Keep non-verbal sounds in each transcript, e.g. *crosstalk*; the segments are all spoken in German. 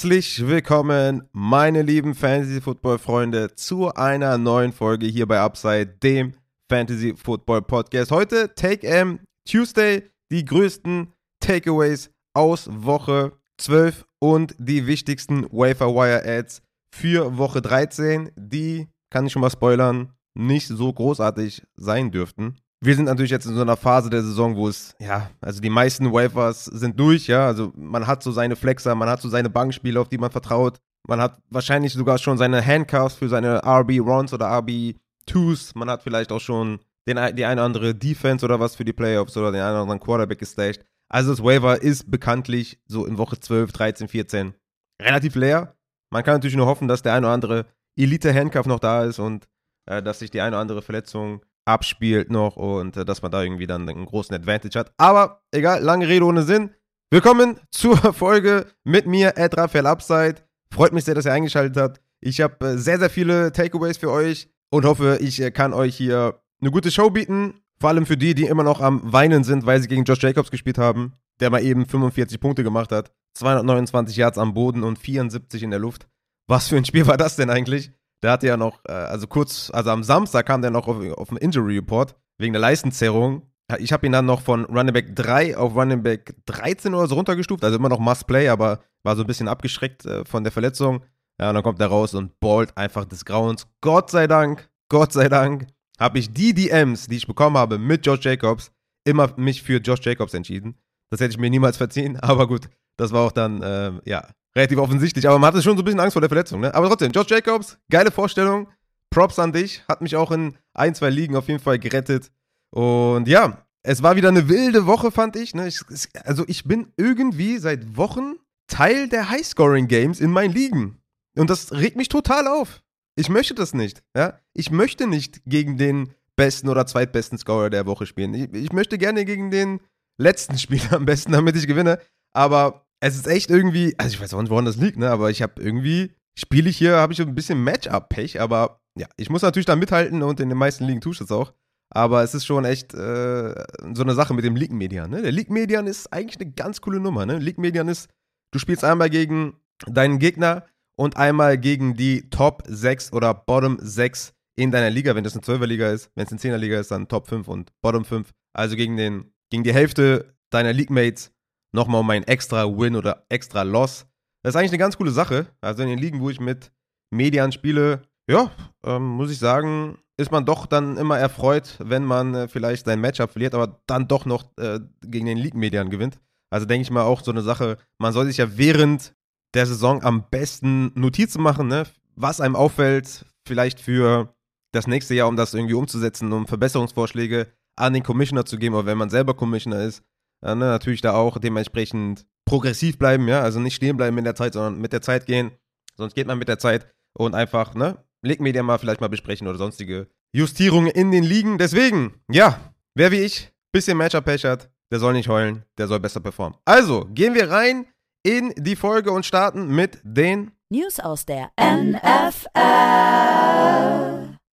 Herzlich willkommen, meine lieben Fantasy-Football-Freunde, zu einer neuen Folge hier bei Upside, dem Fantasy-Football-Podcast. Heute Take M Tuesday, die größten Takeaways aus Woche 12 und die wichtigsten Wafer-Wire-Ads für Woche 13, die, kann ich schon mal spoilern, nicht so großartig sein dürften. Wir sind natürlich jetzt in so einer Phase der Saison, wo es, ja, also die meisten Wafers sind durch, ja. Also man hat so seine Flexer, man hat so seine Bankspiele, auf die man vertraut. Man hat wahrscheinlich sogar schon seine Handcuffs für seine RB-Runs oder RB-Twos. Man hat vielleicht auch schon den, die eine oder andere Defense oder was für die Playoffs oder den einen oder anderen Quarterback gestasht. Also das Waiver ist bekanntlich so in Woche 12, 13, 14 relativ leer. Man kann natürlich nur hoffen, dass der eine oder andere Elite-Handcuff noch da ist und äh, dass sich die eine oder andere Verletzung abspielt noch und äh, dass man da irgendwie dann einen großen Advantage hat. Aber egal, lange Rede ohne Sinn. Willkommen zur *laughs* Folge mit mir, Ed Raphael Upside. Freut mich sehr, dass ihr eingeschaltet habt. Ich habe äh, sehr, sehr viele Takeaways für euch und hoffe, ich äh, kann euch hier eine gute Show bieten. Vor allem für die, die immer noch am Weinen sind, weil sie gegen Josh Jacobs gespielt haben, der mal eben 45 Punkte gemacht hat. 229 Yards am Boden und 74 in der Luft. Was für ein Spiel war das denn eigentlich? Der hatte ja noch, äh, also kurz, also am Samstag kam der noch auf, auf den Injury Report wegen der Leistenzerrung. Ich habe ihn dann noch von Running Back 3 auf Running Back 13 oder so runtergestuft, also immer noch Must Play, aber war so ein bisschen abgeschreckt äh, von der Verletzung. Ja, und dann kommt er raus und ballt einfach des Grauens. Gott sei Dank, Gott sei Dank, habe ich die DMs, die ich bekommen habe mit Josh Jacobs, immer mich für Josh Jacobs entschieden. Das hätte ich mir niemals verziehen, *laughs* aber gut, das war auch dann, äh, ja, relativ offensichtlich, aber man hatte schon so ein bisschen Angst vor der Verletzung, ne? Aber trotzdem, Josh Jacobs, geile Vorstellung. Props an dich, hat mich auch in ein, zwei Ligen auf jeden Fall gerettet. Und ja, es war wieder eine wilde Woche, fand ich. Ne? ich also ich bin irgendwie seit Wochen Teil der Highscoring-Games in meinen Ligen. Und das regt mich total auf. Ich möchte das nicht. Ja? Ich möchte nicht gegen den besten oder zweitbesten Scorer der Woche spielen. Ich, ich möchte gerne gegen den letzten *laughs* Spieler am besten, damit ich gewinne. Aber es ist echt irgendwie, also ich weiß auch nicht, woran das liegt, ne? Aber ich habe irgendwie, spiele ich hier, habe ich ein bisschen Matchup-Pech, aber ja, ich muss natürlich da mithalten und in den meisten Ligen tue ich das auch. Aber es ist schon echt äh, so eine Sache mit dem League-Median. Ne? Der League-Median ist eigentlich eine ganz coole Nummer. Ne? League-Median ist, du spielst einmal gegen deinen Gegner und einmal gegen die Top 6 oder Bottom 6 in deiner Liga, wenn das eine 12er-Liga ist. Wenn es eine 10er-Liga ist, dann Top 5 und Bottom 5. Also gegen, den, gegen die Hälfte deiner League-Mates nochmal um einen extra Win oder extra Loss. Das ist eigentlich eine ganz coole Sache. Also in den Ligen, wo ich mit Median spiele, ja, ähm, muss ich sagen, ist man doch dann immer erfreut, wenn man äh, vielleicht sein Matchup verliert, aber dann doch noch äh, gegen den League-Median gewinnt. Also denke ich mal auch so eine Sache, man soll sich ja während der Saison am besten Notizen machen, ne? was einem auffällt, vielleicht für das nächste Jahr, um das irgendwie umzusetzen, um Verbesserungsvorschläge an den Commissioner zu geben, oder wenn man selber Commissioner ist, ja, ne, natürlich da auch dementsprechend progressiv bleiben, ja, also nicht stehen bleiben in der Zeit, sondern mit der Zeit gehen. Sonst geht man mit der Zeit und einfach, ne, League-Media mal vielleicht mal besprechen oder sonstige Justierungen in den Ligen. Deswegen, ja, wer wie ich bisschen Matchup-Pech hat, der soll nicht heulen, der soll besser performen. Also, gehen wir rein in die Folge und starten mit den News aus der NFL.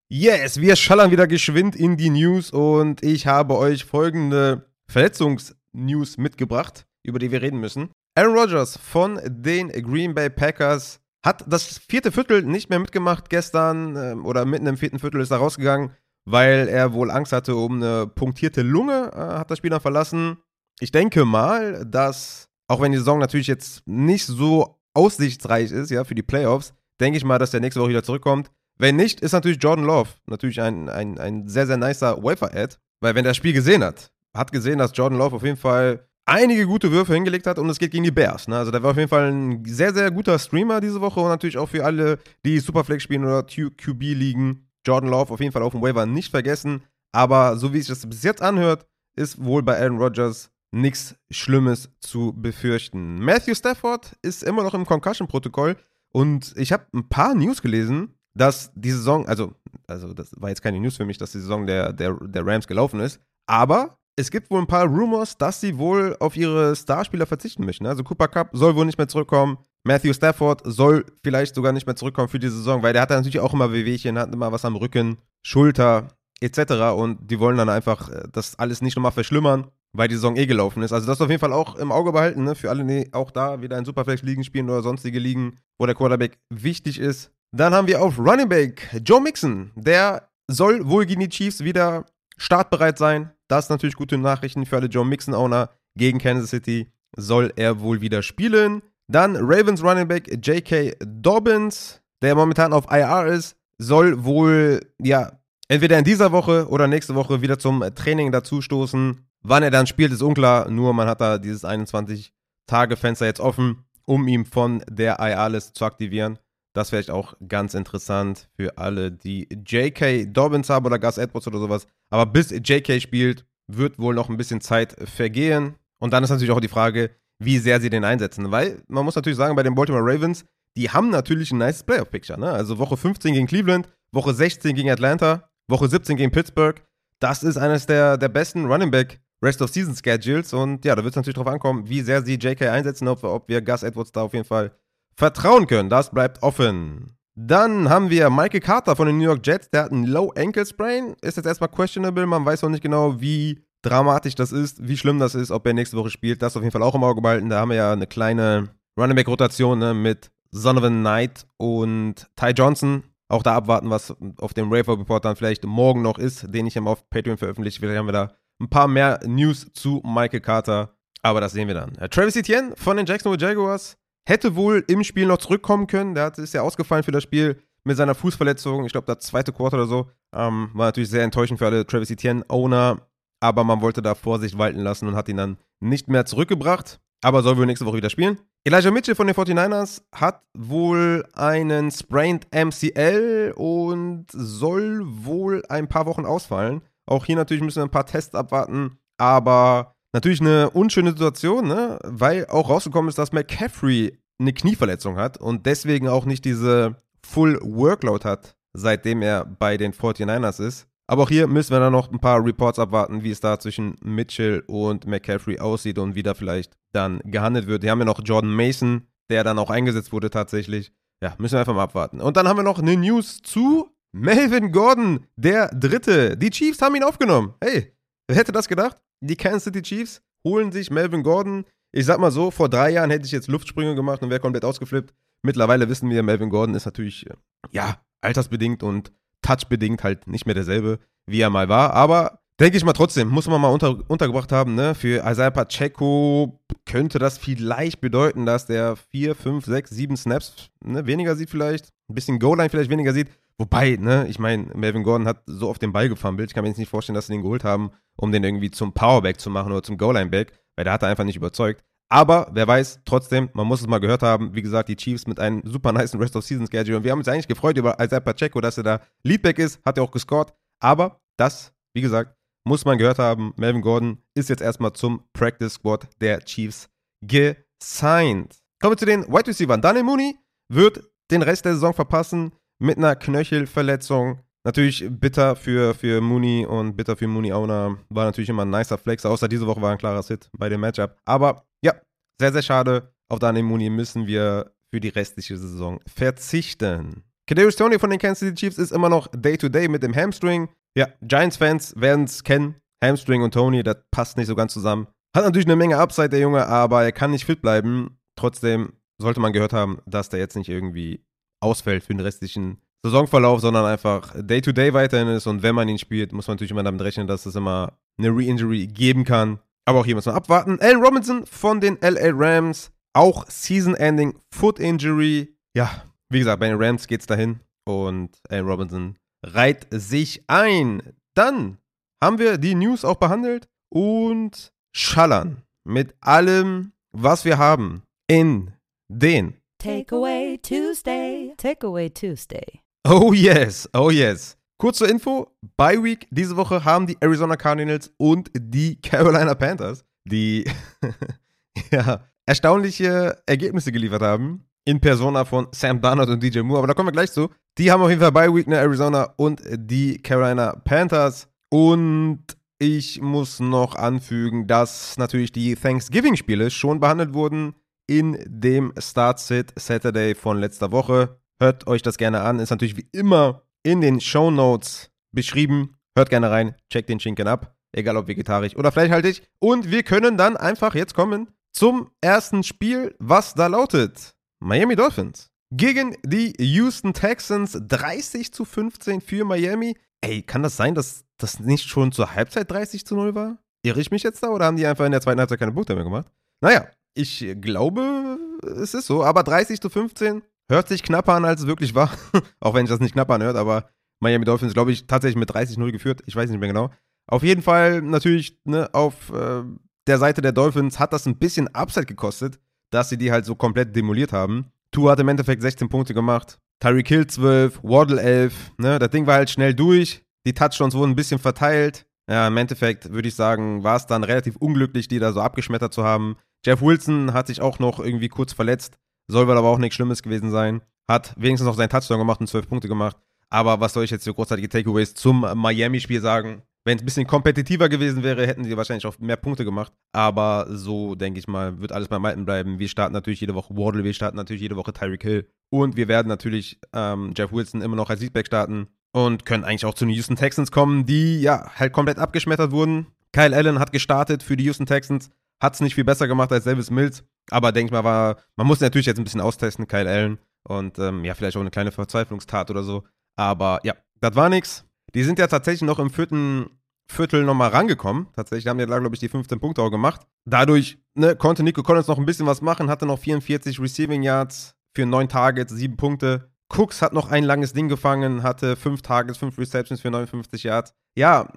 Yes, wir schallern wieder geschwind in die News und ich habe euch folgende Verletzungs- News mitgebracht, über die wir reden müssen. Aaron Rodgers von den Green Bay Packers hat das vierte Viertel nicht mehr mitgemacht gestern äh, oder mitten im vierten Viertel ist er rausgegangen, weil er wohl Angst hatte um eine punktierte Lunge, äh, hat das Spiel dann verlassen. Ich denke mal, dass, auch wenn die Saison natürlich jetzt nicht so aussichtsreich ist, ja, für die Playoffs, denke ich mal, dass der nächste Woche wieder zurückkommt. Wenn nicht, ist natürlich Jordan Love natürlich ein, ein, ein sehr, sehr nicer Wafer-Ad, weil wenn der das Spiel gesehen hat, hat gesehen, dass Jordan Love auf jeden Fall einige gute Würfe hingelegt hat und es geht gegen die Bears. Ne? Also der war auf jeden Fall ein sehr, sehr guter Streamer diese Woche und natürlich auch für alle, die Superflex spielen oder QB liegen. Jordan Love auf jeden Fall auf dem Waiver nicht vergessen. Aber so wie sich das bis jetzt anhört, ist wohl bei Aaron Rodgers nichts Schlimmes zu befürchten. Matthew Stafford ist immer noch im Concussion-Protokoll und ich habe ein paar News gelesen, dass die Saison, also, also das war jetzt keine News für mich, dass die Saison der, der, der Rams gelaufen ist, aber es gibt wohl ein paar Rumors, dass sie wohl auf ihre Starspieler verzichten möchten. Also Cooper Cup soll wohl nicht mehr zurückkommen. Matthew Stafford soll vielleicht sogar nicht mehr zurückkommen für die Saison, weil der hat natürlich auch immer Wehwehchen, hat immer was am Rücken, Schulter etc. Und die wollen dann einfach äh, das alles nicht nochmal verschlimmern. weil die Saison eh gelaufen ist. Also das auf jeden Fall auch im Auge behalten, ne? Für alle, die auch da wieder in Superflex-Ligen spielen oder sonstige Ligen, wo der Quarterback wichtig ist. Dann haben wir auf Running Back Joe Mixon. Der soll wohl gegen die Chiefs wieder startbereit sein. Das ist natürlich gute Nachrichten für alle Joe Mixon-Owner. Gegen Kansas City soll er wohl wieder spielen. Dann Ravens Running Back J.K. Dobbins, der momentan auf IR ist, soll wohl, ja, entweder in dieser Woche oder nächste Woche wieder zum Training dazustoßen. Wann er dann spielt, ist unklar. Nur man hat da dieses 21-Tage-Fenster jetzt offen, um ihn von der IR-List zu aktivieren. Das wäre auch ganz interessant für alle, die J.K. Dobbins haben oder Gus Edwards oder sowas. Aber bis J.K. spielt, wird wohl noch ein bisschen Zeit vergehen. Und dann ist natürlich auch die Frage, wie sehr sie den einsetzen. Weil man muss natürlich sagen, bei den Baltimore Ravens, die haben natürlich ein nice Playoff-Picture. Ne? Also Woche 15 gegen Cleveland, Woche 16 gegen Atlanta, Woche 17 gegen Pittsburgh. Das ist eines der, der besten Running Back Rest of Season Schedules. Und ja, da wird es natürlich darauf ankommen, wie sehr sie JK einsetzen, ob, ob wir Gus Edwards da auf jeden Fall vertrauen können. Das bleibt offen. Dann haben wir Michael Carter von den New York Jets. Der hat einen Low Ankle Sprain. Ist jetzt erstmal questionable. Man weiß noch nicht genau, wie dramatisch das ist, wie schlimm das ist, ob er nächste Woche spielt. Das auf jeden Fall auch im Auge behalten. Da haben wir ja eine kleine Running Back Rotation ne, mit Donovan Knight und Ty Johnson. Auch da abwarten, was auf dem Raver Report dann vielleicht morgen noch ist, den ich mal auf Patreon veröffentliche. Vielleicht haben wir da ein paar mehr News zu Michael Carter. Aber das sehen wir dann. Travis Etienne von den Jacksonville Jaguars hätte wohl im Spiel noch zurückkommen können. Der ist ja ausgefallen für das Spiel mit seiner Fußverletzung. Ich glaube, das zweite Quarter oder so. Ähm, war natürlich sehr enttäuschend für alle Travis Etienne-Owner. Aber man wollte da Vorsicht walten lassen und hat ihn dann nicht mehr zurückgebracht. Aber soll wohl nächste Woche wieder spielen. Elijah Mitchell von den 49ers hat wohl einen Sprained MCL und soll wohl ein paar Wochen ausfallen. Auch hier natürlich müssen wir ein paar Tests abwarten. Aber natürlich eine unschöne Situation, ne? weil auch rausgekommen ist, dass McCaffrey eine Knieverletzung hat und deswegen auch nicht diese Full Workload hat, seitdem er bei den 49ers ist. Aber auch hier müssen wir dann noch ein paar Reports abwarten, wie es da zwischen Mitchell und McCaffrey aussieht und wie da vielleicht dann gehandelt wird. Wir haben ja noch Jordan Mason, der dann auch eingesetzt wurde tatsächlich. Ja, müssen wir einfach mal abwarten. Und dann haben wir noch eine News zu Melvin Gordon, der Dritte. Die Chiefs haben ihn aufgenommen. Hey, wer hätte das gedacht? Die Kansas City Chiefs holen sich Melvin Gordon. Ich sag mal so, vor drei Jahren hätte ich jetzt Luftsprünge gemacht und wäre komplett ausgeflippt. Mittlerweile wissen wir, Melvin Gordon ist natürlich, ja, altersbedingt und touchbedingt halt nicht mehr derselbe, wie er mal war. Aber denke ich mal trotzdem, muss man mal unter, untergebracht haben, ne? Für Isaiah Pacheco könnte das vielleicht bedeuten, dass der 4, 5, 6, 7 Snaps ne, weniger sieht vielleicht. Ein bisschen Goal-Line vielleicht weniger sieht. Wobei, ne, ich meine, Melvin Gordon hat so auf den Ball gefummelt. Ich kann mir jetzt nicht vorstellen, dass sie den geholt haben, um den irgendwie zum Powerback zu machen oder zum Goal-Line-Back, weil der hat er einfach nicht überzeugt. Aber wer weiß, trotzdem, man muss es mal gehört haben. Wie gesagt, die Chiefs mit einem super nice Rest of Season Schedule. Und wir haben uns eigentlich gefreut über Isaiah Pacheco, dass er da Leadback ist, hat er auch gescored. Aber das, wie gesagt, muss man gehört haben. Melvin Gordon ist jetzt erstmal zum Practice Squad der Chiefs gesigned. Kommen wir zu den Wide Receivers. Daniel Mooney wird den Rest der Saison verpassen mit einer Knöchelverletzung. Natürlich bitter für, für Mooney und bitter für Mooney Owner. War natürlich immer ein nicer Flex, außer diese Woche war ein klarer Hit bei dem Matchup. Aber ja, sehr, sehr schade. Auf Daniel Mooney müssen wir für die restliche Saison verzichten. Kadarius Tony von den Kansas City Chiefs ist immer noch Day-to-Day -Day mit dem Hamstring. Ja, Giants-Fans werden es kennen. Hamstring und Tony, das passt nicht so ganz zusammen. Hat natürlich eine Menge Upside, der Junge, aber er kann nicht fit bleiben. Trotzdem sollte man gehört haben, dass der jetzt nicht irgendwie ausfällt für den restlichen Saisonverlauf, sondern einfach Day-to-Day -Day weiterhin ist. Und wenn man ihn spielt, muss man natürlich immer damit rechnen, dass es immer eine Re-Injury geben kann. Aber auch hier muss man abwarten. Allen Robinson von den LA Rams, auch Season-Ending Foot Injury. Ja, wie gesagt, bei den Rams geht's dahin. Und Allen Robinson reiht sich ein. Dann haben wir die News auch behandelt und schallern mit allem, was wir haben in den Takeaway Tuesday. Takeaway Tuesday. Oh yes, oh yes. Kurze Info: Bye Week diese Woche haben die Arizona Cardinals und die Carolina Panthers, die *laughs* ja, erstaunliche Ergebnisse geliefert haben. In Persona von Sam Darnold und DJ Moore. Aber da kommen wir gleich zu. Die haben auf jeden Fall Bye Week, ne, Arizona und die Carolina Panthers. Und ich muss noch anfügen, dass natürlich die Thanksgiving-Spiele schon behandelt wurden in dem Start-Sit Saturday von letzter Woche. Hört euch das gerne an. Ist natürlich wie immer in den Show Notes beschrieben. Hört gerne rein, checkt den Schinken ab. egal ob vegetarisch oder fleischhaltig. Und wir können dann einfach jetzt kommen zum ersten Spiel, was da lautet. Miami Dolphins gegen die Houston Texans 30 zu 15 für Miami. Ey, kann das sein, dass das nicht schon zur Halbzeit 30 zu 0 war? Irre ich mich jetzt da oder haben die einfach in der zweiten Halbzeit keine Punkte mehr gemacht? Naja, ich glaube, es ist so, aber 30 zu 15 hört sich knapper an, als es wirklich war. *laughs* Auch wenn ich das nicht knapp anhört, aber Miami Dolphins, glaube ich, tatsächlich mit 30-0 geführt. Ich weiß nicht mehr genau. Auf jeden Fall natürlich ne, auf äh, der Seite der Dolphins hat das ein bisschen Upside gekostet, dass sie die halt so komplett demoliert haben. Tua hat im Endeffekt 16 Punkte gemacht, Tyreek Hill 12, Waddle 11. Ne, das Ding war halt schnell durch. Die Touchdowns wurden ein bisschen verteilt. Ja, im Endeffekt würde ich sagen, war es dann relativ unglücklich, die da so abgeschmettert zu haben. Jeff Wilson hat sich auch noch irgendwie kurz verletzt. Soll wohl aber auch nichts Schlimmes gewesen sein. Hat wenigstens noch seinen Touchdown gemacht und 12 Punkte gemacht. Aber was soll ich jetzt für großartige Takeaways zum Miami-Spiel sagen? Wenn es ein bisschen kompetitiver gewesen wäre, hätten sie wahrscheinlich auch mehr Punkte gemacht. Aber so, denke ich mal, wird alles beim Alten bleiben. Wir starten natürlich jede Woche Wardle, wir starten natürlich jede Woche Tyreek Hill. Und wir werden natürlich ähm, Jeff Wilson immer noch als Leadback starten. Und können eigentlich auch zu den Houston Texans kommen, die ja halt komplett abgeschmettert wurden. Kyle Allen hat gestartet für die Houston Texans. Hat es nicht viel besser gemacht als Davis Mills. Aber denke ich mal, war, man muss natürlich jetzt ein bisschen austesten, Kyle Allen. Und ähm, ja, vielleicht auch eine kleine Verzweiflungstat oder so. Aber ja, das war nichts. Die sind ja tatsächlich noch im vierten Viertel nochmal rangekommen. Tatsächlich haben die glaube ich, die 15 Punkte auch gemacht. Dadurch ne, konnte Nico Collins noch ein bisschen was machen, hatte noch 44 Receiving Yards für 9 Targets, 7 Punkte. Cooks hat noch ein langes Ding gefangen, hatte 5 Targets, 5 Receptions für 59 Yards. Ja,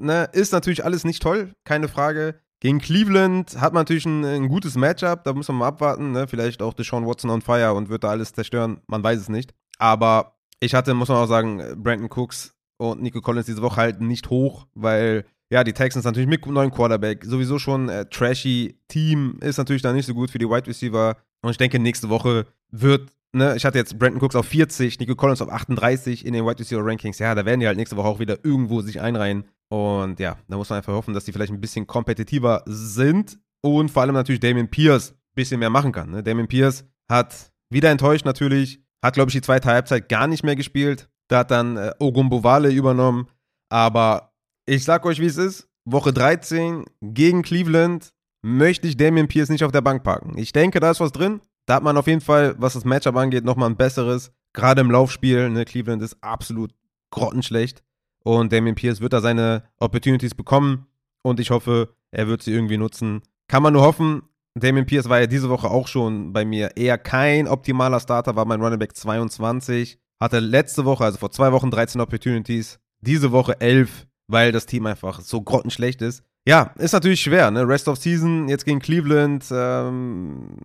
ne, ist natürlich alles nicht toll, keine Frage. Gegen Cleveland hat man natürlich ein, ein gutes Matchup, da muss man mal abwarten. Ne? Vielleicht auch Deshaun Watson on fire und wird da alles zerstören, man weiß es nicht. Aber ich hatte, muss man auch sagen, Brandon Cooks und Nico Collins diese Woche halt nicht hoch, weil ja, die Texans natürlich mit neuen Quarterback, sowieso schon äh, trashy Team, ist natürlich dann nicht so gut für die Wide Receiver. Und ich denke, nächste Woche wird, ne, ich hatte jetzt Brandon Cooks auf 40, Nico Collins auf 38 in den Wide Receiver Rankings. Ja, da werden die halt nächste Woche auch wieder irgendwo sich einreihen. Und ja, da muss man einfach hoffen, dass die vielleicht ein bisschen kompetitiver sind und vor allem natürlich Damien Pierce ein bisschen mehr machen kann. Ne? Damien Pierce hat wieder enttäuscht natürlich, hat glaube ich die zweite Halbzeit gar nicht mehr gespielt, da hat dann äh, Ogumbowale übernommen. Aber ich sag euch, wie es ist. Woche 13 gegen Cleveland möchte ich Damian Pierce nicht auf der Bank parken. Ich denke, da ist was drin. Da hat man auf jeden Fall, was das Matchup angeht, nochmal ein besseres. Gerade im Laufspiel. Ne? Cleveland ist absolut grottenschlecht. Und Damian Pierce wird da seine Opportunities bekommen. Und ich hoffe, er wird sie irgendwie nutzen. Kann man nur hoffen. Damian Pierce war ja diese Woche auch schon bei mir eher kein optimaler Starter, war mein Running Back 22. Hatte letzte Woche, also vor zwei Wochen, 13 Opportunities. Diese Woche 11, weil das Team einfach so grottenschlecht ist. Ja, ist natürlich schwer, ne? Rest of Season, jetzt gegen Cleveland. Ähm,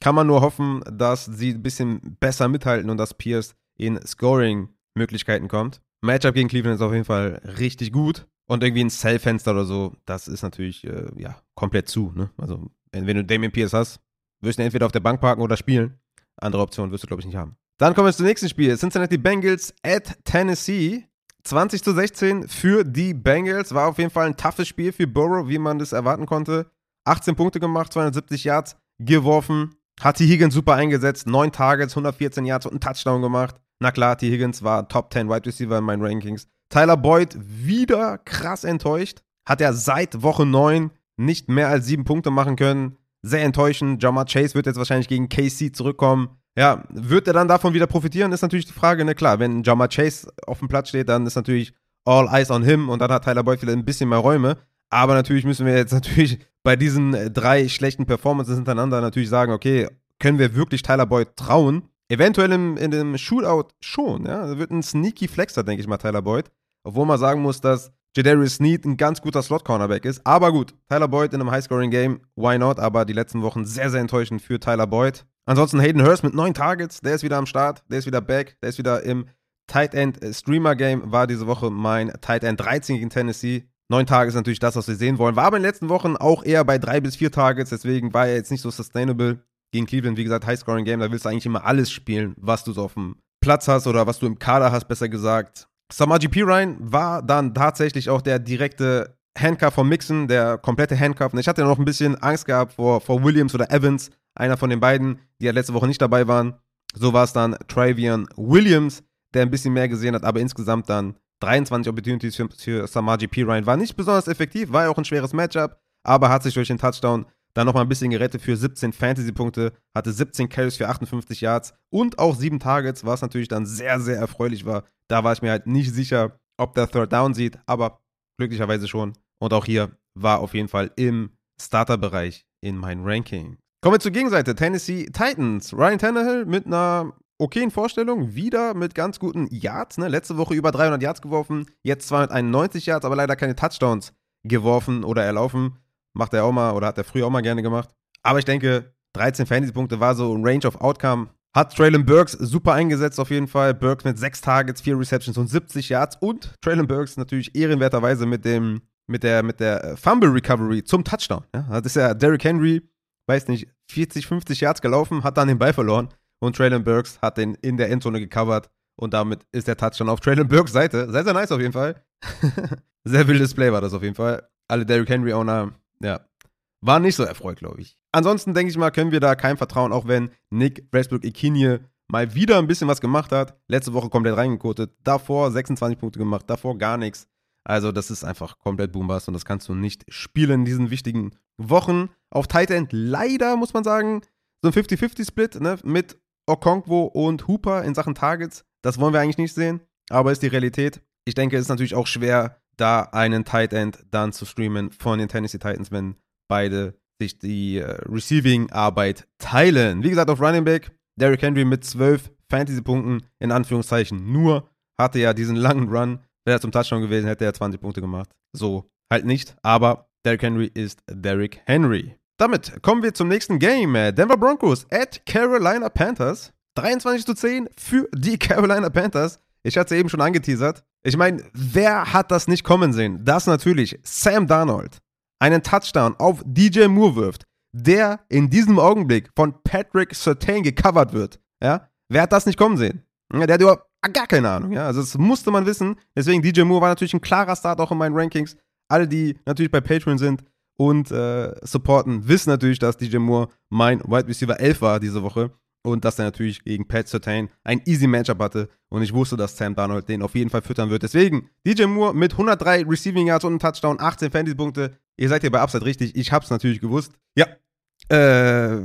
kann man nur hoffen, dass sie ein bisschen besser mithalten und dass Pierce in Scoring-Möglichkeiten kommt. Matchup gegen Cleveland ist auf jeden Fall richtig gut. Und irgendwie ein Cell-Fenster oder so, das ist natürlich äh, ja, komplett zu. Ne? Also, wenn, du Damien Pierce hast, wirst du entweder auf der Bank parken oder spielen. Andere Optionen wirst du, glaube ich, nicht haben. Dann kommen wir zum nächsten Spiel. Cincinnati Bengals at Tennessee. 20 zu 16 für die Bengals. War auf jeden Fall ein toughes Spiel für Burrow, wie man das erwarten konnte. 18 Punkte gemacht, 270 Yards geworfen. Hat T. Higgins super eingesetzt. 9 Targets, 114 Yards und einen Touchdown gemacht. Na klar, T. Higgins war Top 10 Wide Receiver in meinen Rankings. Tyler Boyd wieder krass enttäuscht. Hat er seit Woche 9 nicht mehr als 7 Punkte machen können. Sehr enttäuschend. Jamar Chase wird jetzt wahrscheinlich gegen KC zurückkommen. Ja, wird er dann davon wieder profitieren, ist natürlich die Frage. Ne, klar, wenn Jamar Chase auf dem Platz steht, dann ist natürlich all eyes on him und dann hat Tyler Boyd vielleicht ein bisschen mehr Räume. Aber natürlich müssen wir jetzt *laughs* natürlich bei diesen äh, drei schlechten Performances hintereinander natürlich sagen, okay, können wir wirklich Tyler Boyd trauen? Eventuell im, in dem Shootout schon, ja. Das wird ein sneaky Flexer, denke ich mal, Tyler Boyd. Obwohl man sagen muss, dass Jadarius Sneed ein ganz guter Slot-Cornerback ist. Aber gut, Tyler Boyd in einem High-Scoring-Game, why not? Aber die letzten Wochen sehr, sehr enttäuschend für Tyler Boyd. Ansonsten Hayden Hurst mit neun Targets, der ist wieder am Start, der ist wieder back, der ist wieder im Tight End Streamer Game, war diese Woche mein Tight End 13 gegen Tennessee. Neun Targets ist natürlich das, was wir sehen wollen. War aber in den letzten Wochen auch eher bei drei bis vier Targets, deswegen war er jetzt nicht so sustainable. Gegen Cleveland, wie gesagt, High-Scoring Game, da willst du eigentlich immer alles spielen, was du so auf dem Platz hast oder was du im Kader hast, besser gesagt. Samaji P. Ryan war dann tatsächlich auch der direkte Handcuff von Mixon, der komplette Handcuff. Und ich hatte noch ein bisschen Angst gehabt vor, vor Williams oder Evans, einer von den beiden, die ja letzte Woche nicht dabei waren. So war es dann Travian Williams, der ein bisschen mehr gesehen hat, aber insgesamt dann 23 Opportunities für, für Samaji P. Ryan. War nicht besonders effektiv, war ja auch ein schweres Matchup, aber hat sich durch den Touchdown dann nochmal ein bisschen gerettet für 17 Fantasy-Punkte, hatte 17 Carries für 58 Yards und auch 7 Targets, was natürlich dann sehr, sehr erfreulich war. Da war ich mir halt nicht sicher, ob der Third Down sieht, aber glücklicherweise schon. Und auch hier war auf jeden Fall im Starter-Bereich in meinem Ranking. Kommen wir zur Gegenseite. Tennessee Titans. Ryan Tannehill mit einer okayen Vorstellung. Wieder mit ganz guten Yards. Ne? Letzte Woche über 300 Yards geworfen. Jetzt 291 Yards, aber leider keine Touchdowns geworfen oder erlaufen. Macht er auch mal oder hat er früher auch mal gerne gemacht. Aber ich denke, 13 Fantasy-Punkte war so ein Range of Outcome. Hat Traylon Burks super eingesetzt auf jeden Fall. Burks mit 6 Targets, 4 Receptions und 70 Yards. Und Traylon Burks natürlich ehrenwerterweise mit dem mit der, mit der Fumble Recovery zum Touchdown. Ja? Das ist ja Derrick Henry, weiß nicht, 40, 50 Yards gelaufen, hat dann den Ball verloren und Traylon Burks hat den in der Endzone gecovert und damit ist der Touchdown auf Traylon Burks Seite. Sehr, sehr nice auf jeden Fall. *laughs* sehr wildes Play war das auf jeden Fall. Alle Derrick Henry Owner, ja, waren nicht so erfreut, glaube ich. Ansonsten denke ich mal, können wir da kein Vertrauen, auch wenn Nick Westbrook Ikinie mal wieder ein bisschen was gemacht hat. Letzte Woche komplett reingekotet. Davor 26 Punkte gemacht, davor gar nichts. Also, das ist einfach komplett Boombast und das kannst du nicht spielen in diesen wichtigen Wochen. Auf Tight End leider, muss man sagen, so ein 50-50-Split ne, mit Okonkwo und Hooper in Sachen Targets. Das wollen wir eigentlich nicht sehen, aber ist die Realität. Ich denke, es ist natürlich auch schwer, da einen Tight End dann zu streamen von den Tennessee Titans, wenn beide sich die äh, Receiving-Arbeit teilen. Wie gesagt, auf Running Back, Derrick Henry mit 12 Fantasy-Punkten, in Anführungszeichen nur, hatte ja diesen langen Run Wäre er zum Touchdown gewesen, hätte er 20 Punkte gemacht. So, halt nicht. Aber Derrick Henry ist Derrick Henry. Damit kommen wir zum nächsten Game. Denver Broncos at Carolina Panthers. 23 zu 10 für die *laughs* Carolina Panthers. Ich hatte es eben schon angeteasert. Ich meine, wer hat das nicht kommen sehen? Das natürlich Sam Darnold. Einen Touchdown auf DJ Moore wirft, der in diesem Augenblick von Patrick Sertain gecovert wird. Ja? Wer hat das nicht kommen sehen? Der hat überhaupt gar keine Ahnung, ja. Also das musste man wissen. Deswegen DJ Moore war natürlich ein klarer Start auch in meinen Rankings. Alle, die natürlich bei Patreon sind und äh, supporten, wissen natürlich, dass DJ Moore mein Wide Receiver 11 war diese Woche und dass er natürlich gegen Pat Sertain ein easy Matchup hatte und ich wusste, dass Sam Darnold den auf jeden Fall füttern wird. Deswegen DJ Moore mit 103 Receiving Yards und einem Touchdown, 18 Fantasy-Punkte. Ihr seid hier bei Upside richtig. Ich hab's natürlich gewusst. Ja. Äh,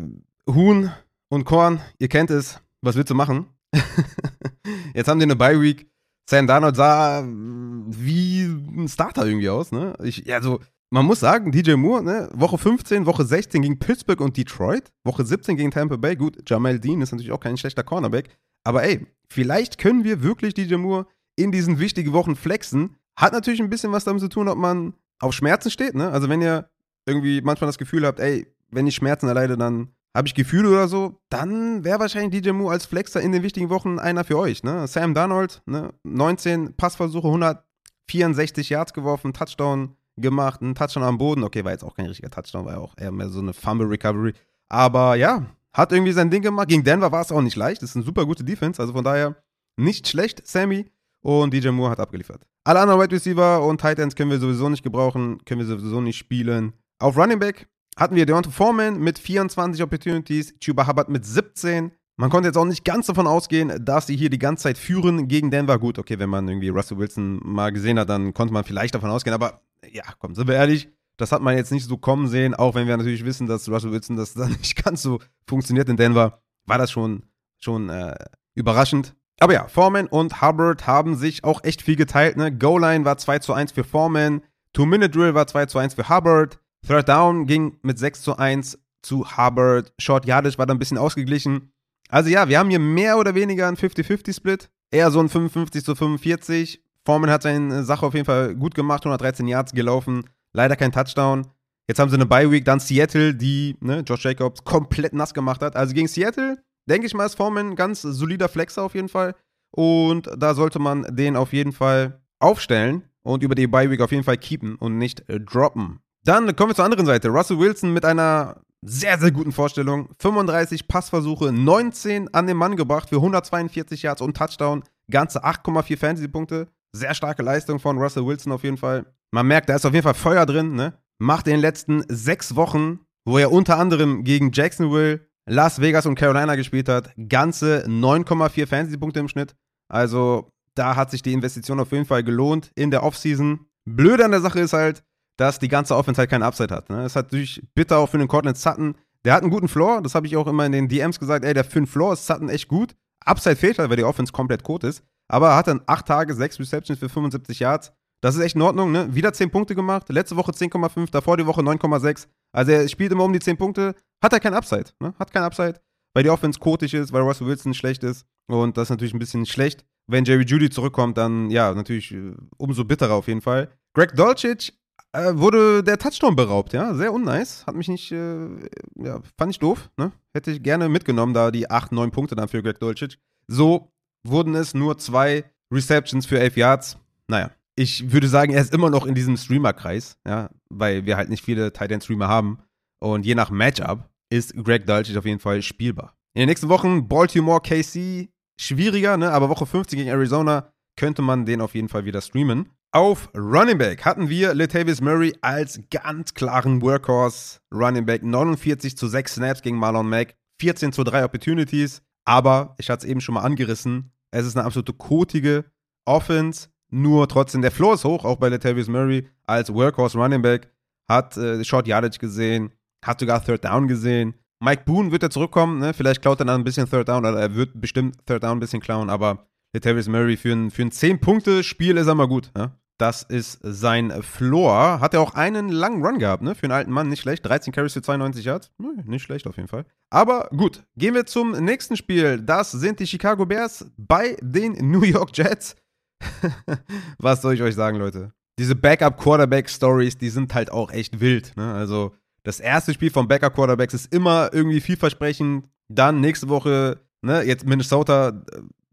Huhn und Korn, ihr kennt es. Was willst du machen? *laughs* Jetzt haben die eine Bye-Week. Sam Darnold sah wie ein Starter irgendwie aus, ne? Ich, also, man muss sagen, DJ Moore, ne? Woche 15, Woche 16 gegen Pittsburgh und Detroit, Woche 17 gegen Tampa Bay. Gut, Jamal Dean ist natürlich auch kein schlechter Cornerback. Aber ey, vielleicht können wir wirklich DJ Moore in diesen wichtigen Wochen flexen. Hat natürlich ein bisschen was damit zu tun, ob man auf Schmerzen steht, ne? Also, wenn ihr irgendwie manchmal das Gefühl habt, ey, wenn ich Schmerzen erleide, dann habe ich Gefühle oder so, dann wäre wahrscheinlich DJ Moore als Flexer in den wichtigen Wochen einer für euch. Ne? Sam Darnold, ne? 19 Passversuche, 164 Yards geworfen, Touchdown gemacht, ein Touchdown am Boden. Okay, war jetzt auch kein richtiger Touchdown, war ja auch eher mehr so eine Fumble Recovery. Aber ja, hat irgendwie sein Ding gemacht. Gegen Denver war es auch nicht leicht. Das ist eine super gute Defense. Also von daher nicht schlecht, Sammy. Und DJ Moore hat abgeliefert. Alle anderen Wide Receiver und Tight Ends können wir sowieso nicht gebrauchen, können wir sowieso nicht spielen. Auf Running Back hatten wir Deontay Foreman mit 24 Opportunities, Chuba Hubbard mit 17. Man konnte jetzt auch nicht ganz davon ausgehen, dass sie hier die ganze Zeit führen gegen Denver. Gut, okay, wenn man irgendwie Russell Wilson mal gesehen hat, dann konnte man vielleicht davon ausgehen. Aber ja, komm, sind wir ehrlich, das hat man jetzt nicht so kommen sehen. Auch wenn wir natürlich wissen, dass Russell Wilson das dann *laughs* nicht ganz so funktioniert in Denver, war das schon, schon äh, überraschend. Aber ja, Foreman und Hubbard haben sich auch echt viel geteilt. Ne? Goal-Line war 2 zu 1 für Foreman. Two-Minute-Drill war 2 zu 1 für Hubbard. Third Down ging mit 6 zu 1 zu Hubbard. Short Yardage war dann ein bisschen ausgeglichen. Also ja, wir haben hier mehr oder weniger einen 50-50-Split. Eher so ein 55 zu 45. Foreman hat seine Sache auf jeden Fall gut gemacht, 113 Yards gelaufen. Leider kein Touchdown. Jetzt haben sie eine Bye-Week, dann Seattle, die ne, Josh Jacobs komplett nass gemacht hat. Also gegen Seattle, denke ich mal, ist Foreman ein ganz solider Flexer auf jeden Fall. Und da sollte man den auf jeden Fall aufstellen und über die Bye-Week auf jeden Fall keepen und nicht droppen. Dann kommen wir zur anderen Seite. Russell Wilson mit einer sehr, sehr guten Vorstellung. 35 Passversuche, 19 an den Mann gebracht für 142 Yards und Touchdown. Ganze 8,4 Fantasy-Punkte. Sehr starke Leistung von Russell Wilson auf jeden Fall. Man merkt, da ist auf jeden Fall Feuer drin. Ne? Macht in den letzten sechs Wochen, wo er unter anderem gegen Jacksonville, Las Vegas und Carolina gespielt hat, ganze 9,4 Fantasy-Punkte im Schnitt. Also da hat sich die Investition auf jeden Fall gelohnt in der Offseason. Blöde an der Sache ist halt, dass die ganze Offense halt keinen Upside hat. Ne? Es hat natürlich bitter auch für den Cortland Sutton. Der hat einen guten Floor, das habe ich auch immer in den DMs gesagt. Ey, der für den Floor ist Sutton echt gut. Upside fehlt halt, weil die Offense komplett tot ist. Aber er hat dann 8 Tage, 6 Receptions für 75 Yards. Das ist echt in Ordnung, ne? Wieder 10 Punkte gemacht. Letzte Woche 10,5, davor die Woche 9,6. Also er spielt immer um die 10 Punkte. Hat er kein Upside, ne? Hat kein Upside, weil die Offense kotig ist, weil Russell Wilson schlecht ist. Und das ist natürlich ein bisschen schlecht. Wenn Jerry Judy zurückkommt, dann ja, natürlich äh, umso bitterer auf jeden Fall. Greg Dolcic äh, wurde der Touchdown beraubt, ja. Sehr unnice. Hat mich nicht, äh, ja, fand ich doof, ne? Hätte ich gerne mitgenommen, da die 8, 9 Punkte dann für Greg Dolcic. So wurden es nur zwei Receptions für 11 Yards. Naja, ich würde sagen, er ist immer noch in diesem Streamer-Kreis, ja, weil wir halt nicht viele Tight End Streamer haben. Und je nach Matchup ist Greg Dulcich auf jeden Fall spielbar. In den nächsten Wochen Baltimore, KC, schwieriger, ne? aber Woche 50 gegen Arizona könnte man den auf jeden Fall wieder streamen. Auf Running Back hatten wir Latavius Murray als ganz klaren Workhorse Running Back. 49 zu 6 Snaps gegen Marlon Mack, 14 zu 3 Opportunities. Aber ich hatte es eben schon mal angerissen, es ist eine absolute kotige Offense. Nur trotzdem, der Floor ist hoch, auch bei Latavius Murray als Workhorse Running Back. Hat äh, Short Yardage gesehen, hat sogar Third Down gesehen. Mike Boone wird er zurückkommen, ne? vielleicht klaut er dann ein bisschen Third Down, oder er wird bestimmt Third Down ein bisschen klauen, aber Latavius Murray für ein, für ein 10-Punkte-Spiel ist er mal gut. Ne? Das ist sein Floor. Hat er auch einen langen Run gehabt, ne? Für einen alten Mann, nicht schlecht. 13 Carries für 92 Yards. Nicht schlecht auf jeden Fall. Aber gut, gehen wir zum nächsten Spiel. Das sind die Chicago Bears bei den New York Jets. *laughs* Was soll ich euch sagen, Leute? Diese Backup-Quarterback-Stories, die sind halt auch echt wild. Ne? Also, das erste Spiel von Backup-Quarterbacks ist immer irgendwie vielversprechend. Dann nächste Woche, ne, jetzt Minnesota,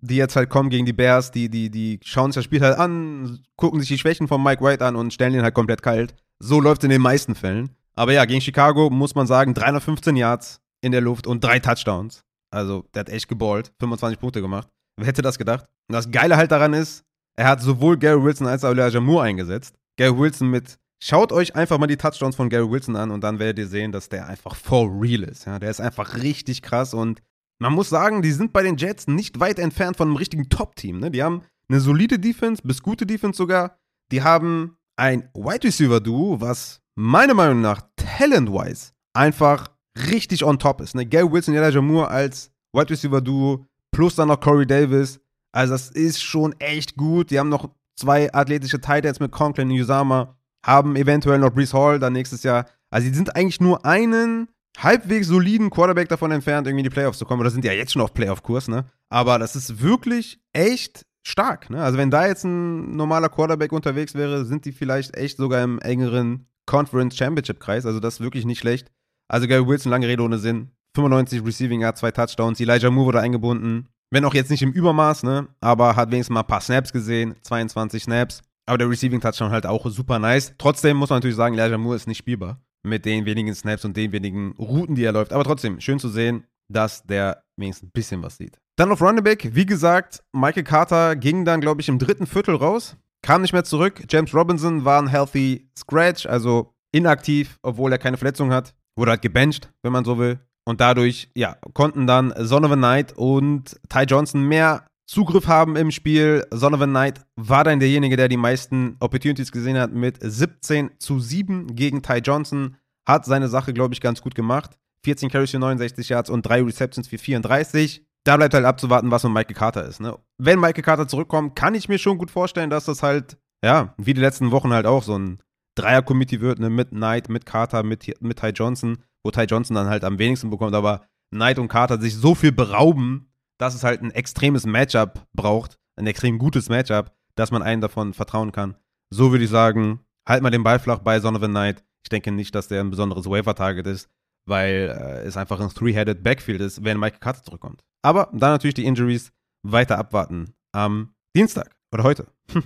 die jetzt halt kommen gegen die Bears, die, die, die schauen sich das Spiel halt an, gucken sich die Schwächen von Mike White an und stellen ihn halt komplett kalt. So läuft es in den meisten Fällen. Aber ja, gegen Chicago muss man sagen, 315 Yards in der Luft und drei Touchdowns. Also, der hat echt geballt, 25 Punkte gemacht. Wer hätte das gedacht? Und das Geile halt daran ist, er hat sowohl Gary Wilson als auch Elijah Moore eingesetzt. Gary Wilson mit. Schaut euch einfach mal die Touchdowns von Gary Wilson an und dann werdet ihr sehen, dass der einfach for real ist. Ja, der ist einfach richtig krass und man muss sagen, die sind bei den Jets nicht weit entfernt von einem richtigen Top-Team. Ne? Die haben eine solide Defense, bis gute Defense sogar. Die haben ein Wide Receiver-Duo, was meiner Meinung nach talent-wise einfach richtig on top ist. Ne? Gary Wilson und Elijah Moore als Wide Receiver-Duo, plus dann noch Corey Davis. Also das ist schon echt gut. Die haben noch zwei athletische Tight Ends mit Conklin und Usama, haben eventuell noch Brees Hall dann nächstes Jahr. Also die sind eigentlich nur einen halbwegs soliden Quarterback davon entfernt, irgendwie in die Playoffs zu kommen. Oder sind ja jetzt schon auf Playoff-Kurs, ne? Aber das ist wirklich echt stark, ne? Also wenn da jetzt ein normaler Quarterback unterwegs wäre, sind die vielleicht echt sogar im engeren Conference Championship-Kreis. Also das ist wirklich nicht schlecht. Also Gary Wilson, lange Rede ohne Sinn. 95 Receiving Yard, zwei Touchdowns. Elijah Moore wurde eingebunden. Wenn auch jetzt nicht im Übermaß, ne? Aber hat wenigstens mal ein paar Snaps gesehen. 22 Snaps. Aber der Receiving Touchdown halt auch super nice. Trotzdem muss man natürlich sagen, Elijah Moore ist nicht spielbar. Mit den wenigen Snaps und den wenigen Routen, die er läuft. Aber trotzdem, schön zu sehen, dass der wenigstens ein bisschen was sieht. Dann auf Running Back, wie gesagt, Michael Carter ging dann, glaube ich, im dritten Viertel raus. Kam nicht mehr zurück. James Robinson war ein healthy Scratch, also inaktiv, obwohl er keine Verletzung hat. Wurde halt gebencht, wenn man so will. Und dadurch, ja, konnten dann Son of a Knight und Ty Johnson mehr Zugriff haben im Spiel. A Knight war dann derjenige, der die meisten Opportunities gesehen hat mit 17 zu 7 gegen Ty Johnson. Hat seine Sache, glaube ich, ganz gut gemacht. 14 Carries für 69 Yards und 3 Receptions für 34. Da bleibt halt abzuwarten, was mit Michael Carter ist. Ne? Wenn Michael Carter zurückkommt, kann ich mir schon gut vorstellen, dass das halt, ja, wie die letzten Wochen halt auch so ein Dreier-Committee wird, ne? mit Knight, mit Carter, mit, mit Ty Johnson wo Ty Johnson dann halt am wenigsten bekommt, aber Knight und Carter sich so viel berauben, dass es halt ein extremes Matchup braucht, ein extrem gutes Matchup, dass man einen davon vertrauen kann. So würde ich sagen, halt mal den Ball flach bei Son of a Knight. Ich denke nicht, dass der ein besonderes Waiver-Target ist, weil äh, es einfach ein Three-Headed Backfield ist, wenn Michael Carter zurückkommt. Aber dann natürlich die Injuries weiter abwarten am Dienstag oder heute. *laughs*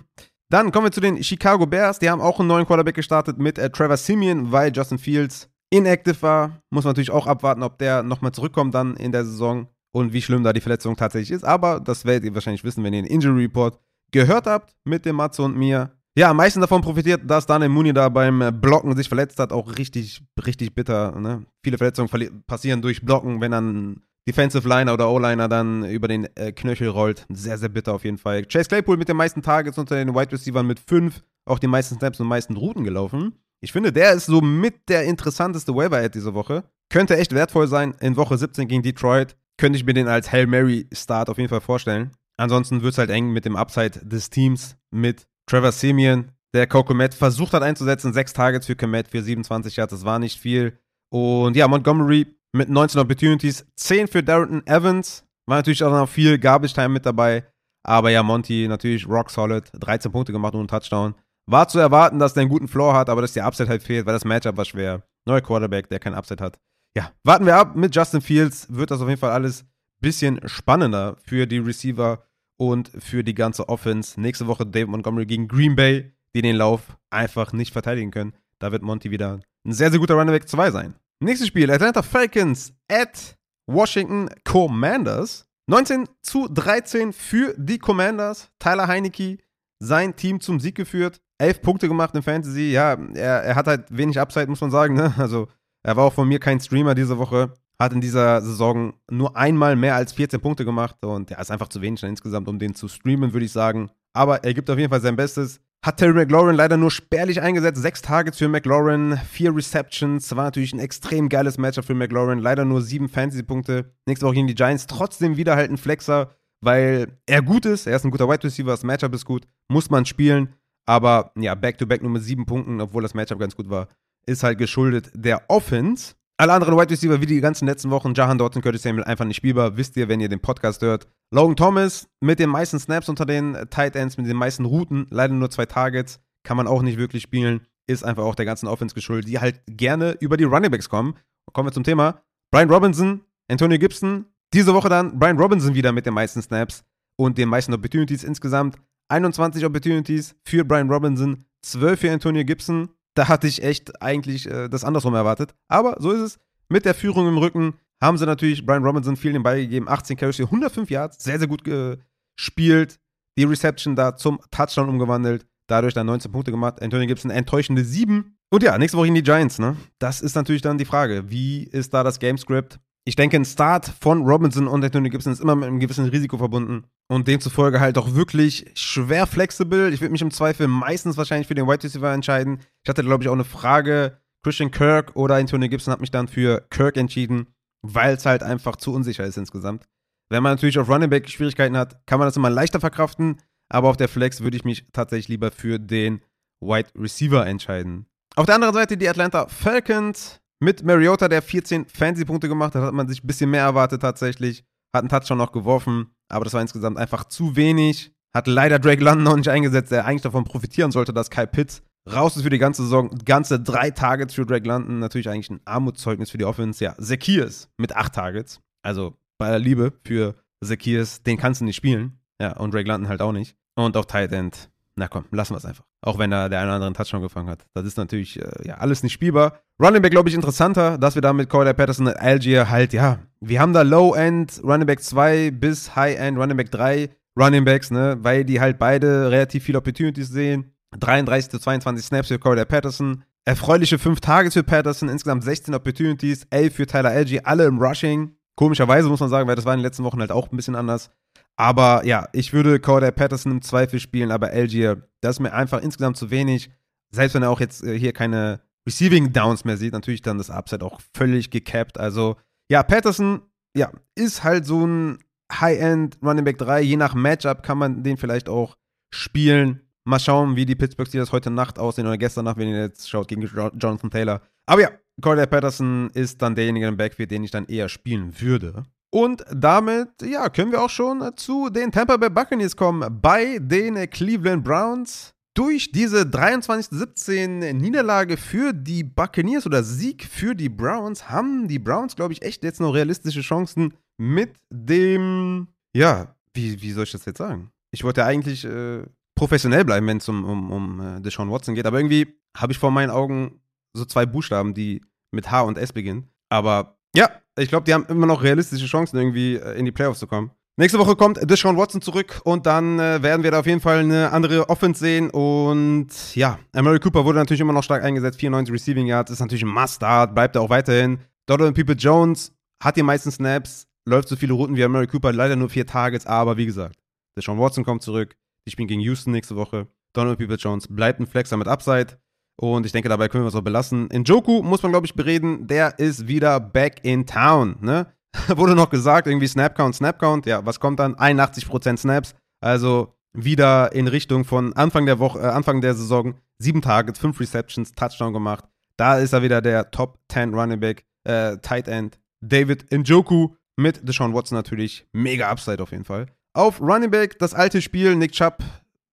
Dann kommen wir zu den Chicago Bears. Die haben auch einen neuen Quarterback gestartet mit äh, Trevor Simeon, weil Justin Fields inactive war. Muss man natürlich auch abwarten, ob der nochmal zurückkommt dann in der Saison und wie schlimm da die Verletzung tatsächlich ist. Aber das werdet ihr wahrscheinlich wissen, wenn ihr den Injury Report gehört habt mit dem Matze und mir. Ja, am meisten davon profitiert, dass Daniel Mooney da beim Blocken sich verletzt hat. Auch richtig, richtig bitter. Ne? Viele Verletzungen passieren durch Blocken, wenn dann Defensive Liner oder O-Liner dann über den äh, Knöchel rollt. Sehr, sehr bitter auf jeden Fall. Chase Claypool mit den meisten Targets unter den Wide Receivers mit fünf, auch die meisten Snaps und meisten Routen gelaufen. Ich finde, der ist so mit der interessanteste Waiver-Ad diese Woche. Könnte echt wertvoll sein. In Woche 17 gegen Detroit könnte ich mir den als Hail Mary-Start auf jeden Fall vorstellen. Ansonsten wird es halt eng mit dem Upside des Teams mit Trevor Simeon, der Kokomet versucht hat einzusetzen. Sechs Targets für Komet für 27 Yards, das war nicht viel. Und ja, Montgomery mit 19 Opportunities, 10 für Darrington Evans. War natürlich auch noch viel Garbage Time mit dabei. Aber ja, Monty natürlich rock solid, 13 Punkte gemacht und einen Touchdown. War zu erwarten, dass der einen guten Floor hat, aber dass der Upset halt fehlt, weil das Matchup war schwer. Neuer Quarterback, der kein Upset hat. Ja, warten wir ab. Mit Justin Fields wird das auf jeden Fall alles ein bisschen spannender für die Receiver und für die ganze Offense. Nächste Woche David Montgomery gegen Green Bay, die den Lauf einfach nicht verteidigen können. Da wird Monty wieder ein sehr, sehr guter Running Back 2 sein. Nächstes Spiel, Atlanta Falcons at Washington Commanders. 19 zu 13 für die Commanders. Tyler Heinecke, sein Team zum Sieg geführt. 11 Punkte gemacht in Fantasy. Ja, er, er hat halt wenig Upside, muss man sagen. Ne? Also, er war auch von mir kein Streamer diese Woche. Hat in dieser Saison nur einmal mehr als 14 Punkte gemacht. Und ja, ist einfach zu wenig insgesamt, um den zu streamen, würde ich sagen. Aber er gibt auf jeden Fall sein Bestes. Hat Terry McLaurin leider nur spärlich eingesetzt. Sechs Targets für McLaurin, vier Receptions. War natürlich ein extrem geiles Matchup für McLaurin. Leider nur sieben Fantasy-Punkte. Nächste Woche gegen die Giants. Trotzdem wieder halt ein Flexer, weil er gut ist. Er ist ein guter Wide Receiver. Das Matchup ist gut. Muss man spielen. Aber ja, Back-to-Back -back nur mit sieben Punkten, obwohl das Matchup ganz gut war, ist halt geschuldet der Offense. Alle anderen Wide Receiver wie die ganzen letzten Wochen, Jahan Dotson, Curtis Samuel, einfach nicht spielbar. Wisst ihr, wenn ihr den Podcast hört. Logan Thomas mit den meisten Snaps unter den Tight Ends, mit den meisten Routen, leider nur zwei Targets, kann man auch nicht wirklich spielen. Ist einfach auch der ganzen Offense geschuldet, die halt gerne über die Runningbacks kommen. Kommen wir zum Thema. Brian Robinson, Antonio Gibson. Diese Woche dann Brian Robinson wieder mit den meisten Snaps und den meisten Opportunities insgesamt. 21 Opportunities für Brian Robinson, 12 für Antonio Gibson da hatte ich echt eigentlich äh, das andersrum erwartet. Aber so ist es. Mit der Führung im Rücken haben sie natürlich Brian Robinson viel den Ball gegeben. 18 Carries für 105 Yards. Sehr, sehr gut gespielt. Die Reception da zum Touchdown umgewandelt. Dadurch dann 19 Punkte gemacht. Antonio Gibson enttäuschende 7. Und ja, nächste Woche in die Giants, ne? Das ist natürlich dann die Frage. Wie ist da das Gamescript? Ich denke, ein Start von Robinson und Antonio Gibson ist immer mit einem gewissen Risiko verbunden und demzufolge halt auch wirklich schwer flexibel. Ich würde mich im Zweifel meistens wahrscheinlich für den Wide Receiver entscheiden. Ich hatte, glaube ich, auch eine Frage, Christian Kirk oder Antonio Gibson hat mich dann für Kirk entschieden, weil es halt einfach zu unsicher ist insgesamt. Wenn man natürlich auf Running Back Schwierigkeiten hat, kann man das immer leichter verkraften, aber auf der Flex würde ich mich tatsächlich lieber für den Wide Receiver entscheiden. Auf der anderen Seite die Atlanta Falcons mit Mariota, der 14 Fantasy-Punkte gemacht hat, hat man sich ein bisschen mehr erwartet tatsächlich. Hat einen Touchdown noch geworfen, aber das war insgesamt einfach zu wenig. Hat leider Drake London noch nicht eingesetzt, der eigentlich davon profitieren sollte, dass Kyle Pitts raus ist für die ganze Saison. Ganze drei Targets für Drake London. Natürlich eigentlich ein Armutszeugnis für die Offense. Ja, Zacchaeus mit acht Targets. Also bei der Liebe für Zacchaeus, den kannst du nicht spielen. Ja, und Drake London halt auch nicht. Und auf Tight End na komm, lassen wir es einfach. Auch wenn da der eine oder andere einen Touchdown gefangen hat. Das ist natürlich äh, ja alles nicht spielbar. Running Back, glaube ich, interessanter, dass wir da mit Corey Patterson und Algier halt, ja, wir haben da Low-End Running Back 2 bis High-End Running Back 3 Running Backs, ne, weil die halt beide relativ viele Opportunities sehen. 33 zu 22 Snaps für Corey Patterson. Erfreuliche 5 Targets für Patterson, insgesamt 16 Opportunities, 11 für Tyler Algier, alle im Rushing. Komischerweise muss man sagen, weil das war in den letzten Wochen halt auch ein bisschen anders. Aber ja, ich würde Corday Patterson im Zweifel spielen, aber Algier, das ist mir einfach insgesamt zu wenig. Selbst wenn er auch jetzt äh, hier keine Receiving Downs mehr sieht, natürlich dann das Upside auch völlig gecapped. Also ja, Patterson, ja, ist halt so ein High-End Running Back 3. Je nach Matchup kann man den vielleicht auch spielen. Mal schauen, wie die Pittsburgh Steelers heute Nacht aussehen oder gestern Nacht, wenn ihr jetzt schaut, gegen Jonathan Taylor. Aber ja, Corday Patterson ist dann derjenige im Backfield, den ich dann eher spielen würde. Und damit, ja, können wir auch schon zu den Tampa Bay Buccaneers kommen. Bei den Cleveland Browns. Durch diese 23-17 Niederlage für die Buccaneers oder Sieg für die Browns haben die Browns, glaube ich, echt jetzt noch realistische Chancen mit dem, ja, wie, wie soll ich das jetzt sagen? Ich wollte ja eigentlich äh, professionell bleiben, wenn es um, um, um äh, Deshaun Watson geht, aber irgendwie habe ich vor meinen Augen so zwei Buchstaben, die mit H und S beginnen. Aber ja, ich glaube, die haben immer noch realistische Chancen, irgendwie äh, in die Playoffs zu kommen. Nächste Woche kommt Deshaun Watson zurück und dann äh, werden wir da auf jeden Fall eine andere Offense sehen. Und ja, Emery Cooper wurde natürlich immer noch stark eingesetzt. 94 Receiving Yards ist natürlich ein Must-Start, bleibt er auch weiterhin. Donovan People Jones hat die meisten Snaps, läuft so viele Routen wie Murray Cooper, leider nur vier Targets, aber wie gesagt, Deshaun Watson kommt zurück, die spielen gegen Houston nächste Woche. Donald People Jones bleibt ein Flexer mit Upside. Und ich denke, dabei können wir es auch belassen. In Joku muss man, glaube ich, bereden. Der ist wieder back in town. Ne? *laughs* Wurde noch gesagt, irgendwie Snapcount, Snapcount. Ja, was kommt dann? 81% Snaps. Also wieder in Richtung von Anfang der Woche, äh, Anfang der Saison. Sieben Targets, fünf Receptions, Touchdown gemacht. Da ist er wieder der Top 10 Running Back, äh, Tight End. David Njoku mit Deshaun Watson natürlich. Mega Upside auf jeden Fall. Auf Running Back das alte Spiel, Nick Chubb,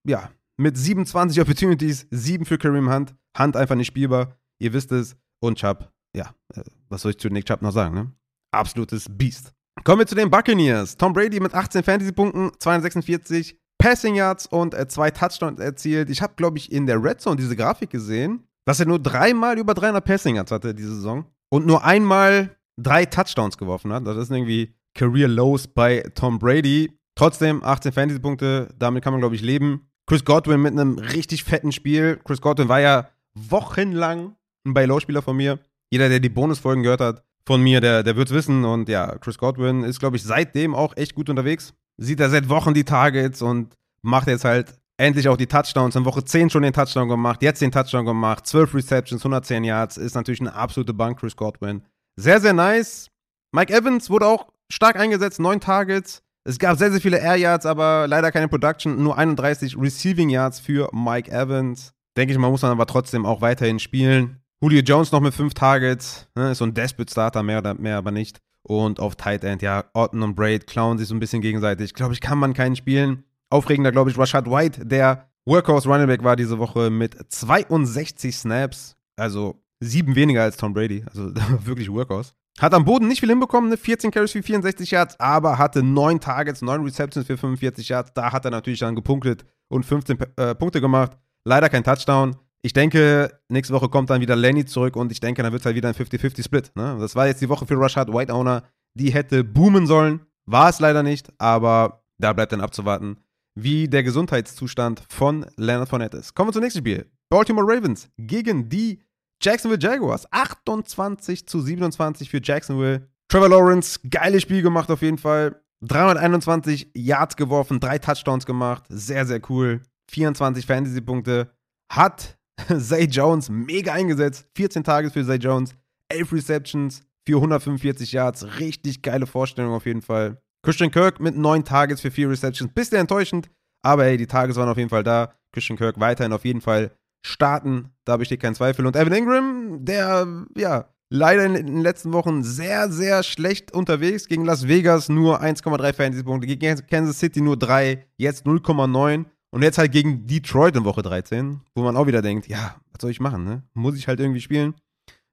ja, mit 27 Opportunities, 7 für Kareem Hunt. Hunt einfach nicht spielbar, ihr wisst es. Und Chubb, ja, äh, was soll ich zu Nick Chubb noch sagen, ne? Absolutes Beast. Kommen wir zu den Buccaneers. Tom Brady mit 18 Fantasy-Punkten, 246 Passing Yards und äh, zwei Touchdowns erzielt. Ich habe, glaube ich, in der Red Zone diese Grafik gesehen, dass er nur dreimal über 300 Passing Yards hatte diese Saison und nur einmal drei Touchdowns geworfen hat. Das ist irgendwie Career Lows bei Tom Brady. Trotzdem 18 Fantasy-Punkte, damit kann man, glaube ich, leben. Chris Godwin mit einem richtig fetten Spiel. Chris Godwin war ja wochenlang ein Buy-Low-Spieler von mir. Jeder, der die Bonusfolgen gehört hat von mir, der, der wird es wissen. Und ja, Chris Godwin ist, glaube ich, seitdem auch echt gut unterwegs. Sieht er seit Wochen die Targets und macht jetzt halt endlich auch die Touchdowns. In Woche 10 schon den Touchdown gemacht, jetzt den Touchdown gemacht. 12 Receptions, 110 Yards. Ist natürlich eine absolute Bank, Chris Godwin. Sehr, sehr nice. Mike Evans wurde auch stark eingesetzt, 9 Targets. Es gab sehr, sehr viele Air Yards, aber leider keine Production. Nur 31 Receiving Yards für Mike Evans. Denke ich mal, muss man aber trotzdem auch weiterhin spielen. Julio Jones noch mit 5 Targets. Ne, ist so ein Desperate Starter, mehr oder mehr aber nicht. Und auf Tight End, ja, Orton und Braid klauen sich so ein bisschen gegenseitig. Glaube ich, kann man keinen spielen. Aufregender, glaube ich, Rashad White, der Workhorse Running Back war diese Woche mit 62 Snaps. Also sieben weniger als Tom Brady. Also *laughs* wirklich Workhorse. Hat am Boden nicht viel hinbekommen, ne? 14 Carries für 64 Yards, aber hatte 9 Targets, 9 Receptions für 45 Yards. Da hat er natürlich dann gepunktet und 15 äh, Punkte gemacht. Leider kein Touchdown. Ich denke, nächste Woche kommt dann wieder Lenny zurück und ich denke, dann wird es halt wieder ein 50-50-Split. Ne? Das war jetzt die Woche für Rashad White Owner. Die hätte boomen sollen. War es leider nicht, aber da bleibt dann abzuwarten, wie der Gesundheitszustand von Leonard Fournette ist. Kommen wir zum nächsten Spiel. Baltimore Ravens gegen die Jacksonville Jaguars 28 zu 27 für Jacksonville. Trevor Lawrence, geiles Spiel gemacht auf jeden Fall. 321 Yards geworfen, drei Touchdowns gemacht. Sehr, sehr cool. 24 Fantasy-Punkte. Hat *laughs* Zay Jones mega eingesetzt. 14 Tage für Zay Jones. 11 Receptions für 145 Yards. Richtig geile Vorstellung auf jeden Fall. Christian Kirk mit 9 Targets für 4 Receptions. Bisschen enttäuschend. Aber hey, die Tages waren auf jeden Fall da. Christian Kirk weiterhin auf jeden Fall starten. Da besteht kein Zweifel. Und Evan Ingram, der, ja, leider in den letzten Wochen sehr, sehr schlecht unterwegs. Gegen Las Vegas nur 1,3 Fantasy-Punkte, gegen Kansas City nur 3, jetzt 0,9. Und jetzt halt gegen Detroit in Woche 13, wo man auch wieder denkt, ja, was soll ich machen, ne? Muss ich halt irgendwie spielen?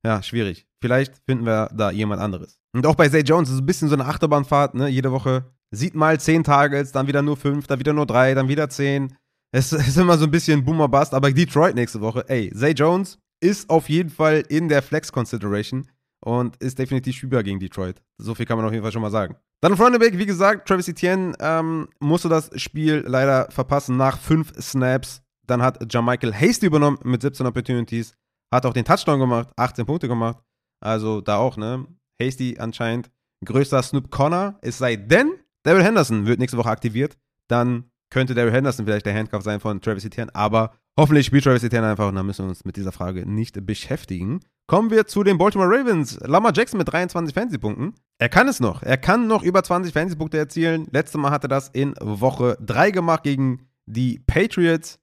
Ja, schwierig. Vielleicht finden wir da jemand anderes. Und auch bei Zay Jones ist es ein bisschen so eine Achterbahnfahrt, ne? Jede Woche sieht mal 10 Targets, dann wieder nur 5, dann wieder nur 3, dann wieder 10. Es *laughs* ist immer so ein bisschen Boomer Bust, aber Detroit nächste Woche, ey, Zay Jones ist auf jeden Fall in der Flex Consideration und ist definitiv spielbar gegen Detroit. So viel kann man auf jeden Fall schon mal sagen. Dann auf Running Back, wie gesagt, Travis Etienne ähm, musste das Spiel leider verpassen nach fünf Snaps. Dann hat Jermichael Hasty übernommen mit 17 Opportunities. Hat auch den Touchdown gemacht, 18 Punkte gemacht. Also da auch, ne? Hasty anscheinend größter Snoop Connor. Es sei denn, Daryl Henderson wird nächste Woche aktiviert. Dann könnte Daryl Henderson vielleicht der Handcuff sein von Travis Etienne, aber hoffentlich spielt Travis Etienne einfach und dann müssen wir uns mit dieser Frage nicht beschäftigen. Kommen wir zu den Baltimore Ravens. Lamar Jackson mit 23 Fantasy-Punkten. Er kann es noch. Er kann noch über 20 Fantasy-Punkte erzielen. Letztes Mal hat er das in Woche 3 gemacht gegen die Patriots.